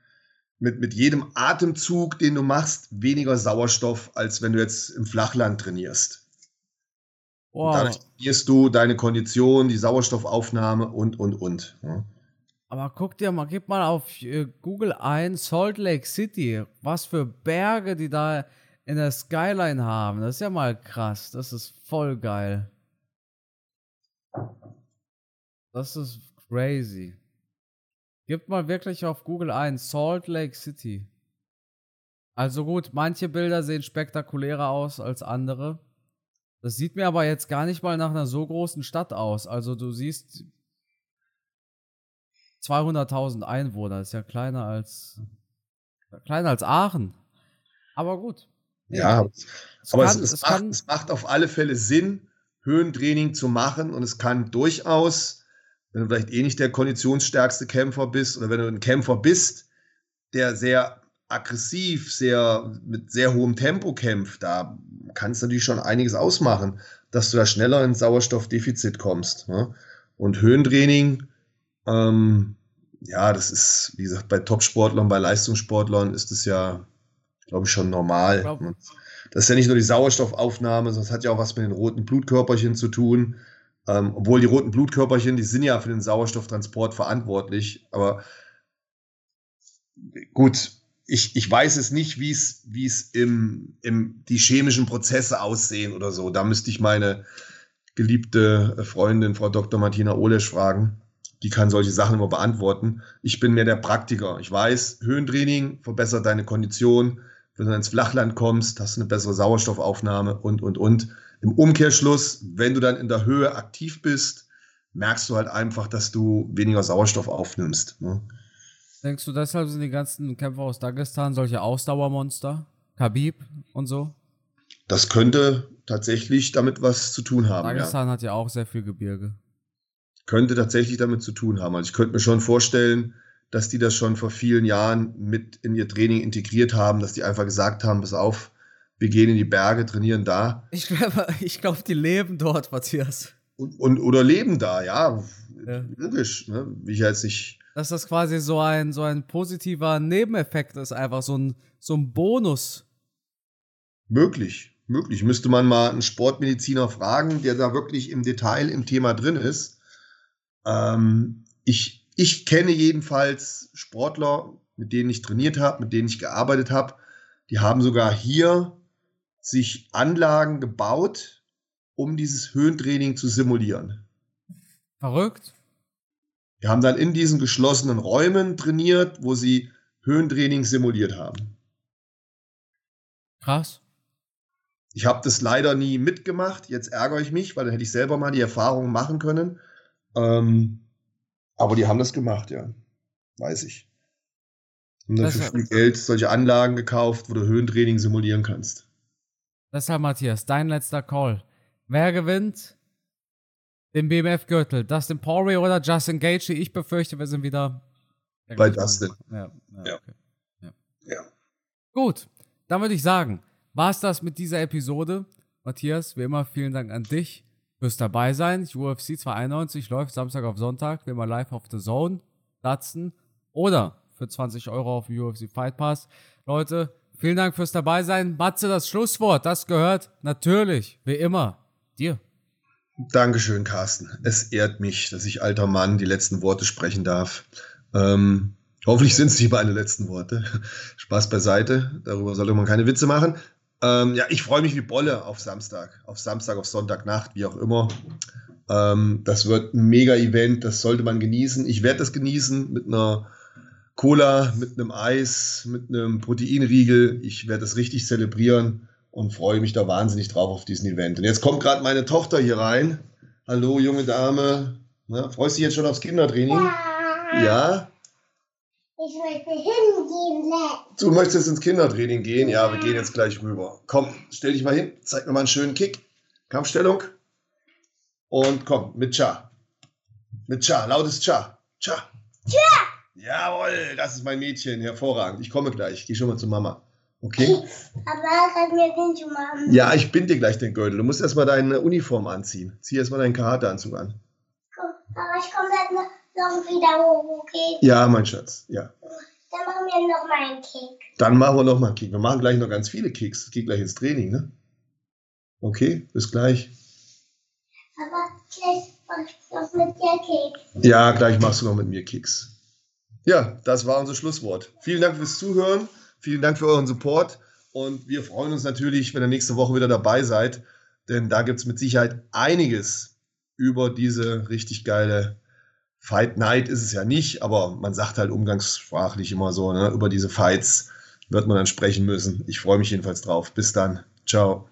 mit, mit jedem Atemzug, den du machst, weniger Sauerstoff, als wenn du jetzt im Flachland trainierst. Wow. Dadurch trainierst du deine Kondition, die Sauerstoffaufnahme und, und, und. Ja. Aber guck dir mal, gib mal auf äh, Google ein, Salt Lake City. Was für Berge, die da in der Skyline haben. Das ist ja mal krass. Das ist voll geil. Das ist crazy. Gib mal wirklich auf Google ein Salt Lake City. Also gut, manche Bilder sehen spektakulärer aus als andere. Das sieht mir aber jetzt gar nicht mal nach einer so großen Stadt aus. Also du siehst 200.000 Einwohner, das ist ja kleiner als kleiner als Aachen. Aber gut. Ja, es aber kann, es, es, es, macht, es, macht, auf alle Fälle Sinn, Höhentraining zu machen und es kann durchaus, wenn du vielleicht eh nicht der konditionsstärkste Kämpfer bist oder wenn du ein Kämpfer bist, der sehr aggressiv, sehr mit sehr hohem Tempo kämpft, da kannst du natürlich schon einiges ausmachen, dass du da schneller ins Sauerstoffdefizit kommst. Ne? Und Höhentraining, ähm, ja, das ist, wie gesagt, bei Topsportlern, bei Leistungssportlern ist es ja glaube ich, schon normal. Glaub. Das ist ja nicht nur die Sauerstoffaufnahme, sondern es hat ja auch was mit den roten Blutkörperchen zu tun. Ähm, obwohl die roten Blutkörperchen, die sind ja für den Sauerstofftransport verantwortlich. Aber gut, ich, ich weiß es nicht, wie es, wie es im, im, die chemischen Prozesse aussehen oder so. Da müsste ich meine geliebte Freundin, Frau Dr. Martina Olesch, fragen. Die kann solche Sachen immer beantworten. Ich bin mehr der Praktiker. Ich weiß, Höhentraining verbessert deine Kondition, wenn du ins Flachland kommst, hast du eine bessere Sauerstoffaufnahme und, und, und. Im Umkehrschluss, wenn du dann in der Höhe aktiv bist, merkst du halt einfach, dass du weniger Sauerstoff aufnimmst. Ne? Denkst du, deshalb sind die ganzen Kämpfer aus Dagestan solche Ausdauermonster? Khabib und so? Das könnte tatsächlich damit was zu tun haben. Dagestan ja. hat ja auch sehr viel Gebirge. Könnte tatsächlich damit zu tun haben. Also ich könnte mir schon vorstellen, dass die das schon vor vielen Jahren mit in ihr Training integriert haben, dass die einfach gesagt haben, pass auf, wir gehen in die Berge, trainieren da. Ich glaube, ich glaub, die leben dort, Matthias. Und, und, oder leben da, ja. ja. Logisch, ne? Wie ich jetzt nicht. Dass das quasi so ein, so ein positiver Nebeneffekt ist, einfach so ein, so ein Bonus. Möglich, möglich. Müsste man mal einen Sportmediziner fragen, der da wirklich im Detail im Thema drin ist. Ähm, ich, ich kenne jedenfalls Sportler, mit denen ich trainiert habe, mit denen ich gearbeitet habe. Die haben sogar hier sich Anlagen gebaut, um dieses Höhentraining zu simulieren. Verrückt. Die haben dann in diesen geschlossenen Räumen trainiert, wo sie Höhentraining simuliert haben. Krass. Ich habe das leider nie mitgemacht. Jetzt ärgere ich mich, weil dann hätte ich selber mal die Erfahrung machen können. Ähm, aber die haben das gemacht, ja. Weiß ich. Und dann für viel Geld solche Anlagen gekauft, wo du Höhentraining simulieren kannst. Deshalb, Matthias, dein letzter Call. Wer gewinnt den BMF-Gürtel? Dustin Poirier oder Justin Gage? Ich befürchte, wir sind wieder bei Dustin. Ja, ja, ja. Okay. ja. ja. Gut, dann würde ich sagen, war es das mit dieser Episode. Matthias, wie immer, vielen Dank an dich fürs dabei sein. UFC 291 läuft Samstag auf Sonntag, wie immer live auf The Zone, Datsen oder für 20 Euro auf UFC Fight Pass. Leute, vielen Dank fürs dabei sein. Matze, das Schlusswort, das gehört natürlich, wie immer, dir. Dankeschön, Carsten. Es ehrt mich, dass ich alter Mann die letzten Worte sprechen darf. Ähm, hoffentlich sind es nicht meine letzten Worte. Spaß beiseite. Darüber sollte man keine Witze machen. Ähm, ja, ich freue mich wie Bolle auf Samstag. Auf Samstag, auf Sonntagnacht, wie auch immer. Ähm, das wird ein Mega-Event. Das sollte man genießen. Ich werde das genießen mit einer Cola, mit einem Eis, mit einem Proteinriegel. Ich werde das richtig zelebrieren und freue mich da wahnsinnig drauf auf diesen Event. Und jetzt kommt gerade meine Tochter hier rein. Hallo, junge Dame. Na, freust du dich jetzt schon aufs Kindertraining? Ja. ja? Ich möchte hingehen. Du möchtest ins Kindertraining gehen? Ja, wir gehen jetzt gleich rüber. Komm, stell dich mal hin. Zeig mir mal einen schönen Kick. Kampfstellung. Und komm, mit Cha. Mit Cha, lautes Cha. Cha. Cha. Jawohl, das ist mein Mädchen, hervorragend. Ich komme gleich, ich gehe schon mal zu Mama. Okay? Aber mir schon machen. Ja, ich binde dir gleich den Gürtel. Du musst erstmal deine Uniform anziehen. Zieh erstmal deinen Karateanzug an. Aber ich komme dann noch wieder hoch, okay? Ja, mein Schatz, ja. Dann machen wir noch mal einen Kick. Dann machen wir noch mal einen Kick. Wir machen gleich noch ganz viele Kicks. Es geht gleich ins Training, ne? Okay, bis gleich. Aber gleich mach ich noch mit dir Kicks. Ja, gleich machst du noch mit mir Kicks. Ja, das war unser Schlusswort. Vielen Dank fürs Zuhören. Vielen Dank für euren Support. Und wir freuen uns natürlich, wenn ihr nächste Woche wieder dabei seid. Denn da gibt es mit Sicherheit einiges über diese richtig geile Fight Night ist es ja nicht, aber man sagt halt umgangssprachlich immer so, ne? über diese Fights wird man dann sprechen müssen. Ich freue mich jedenfalls drauf. Bis dann. Ciao.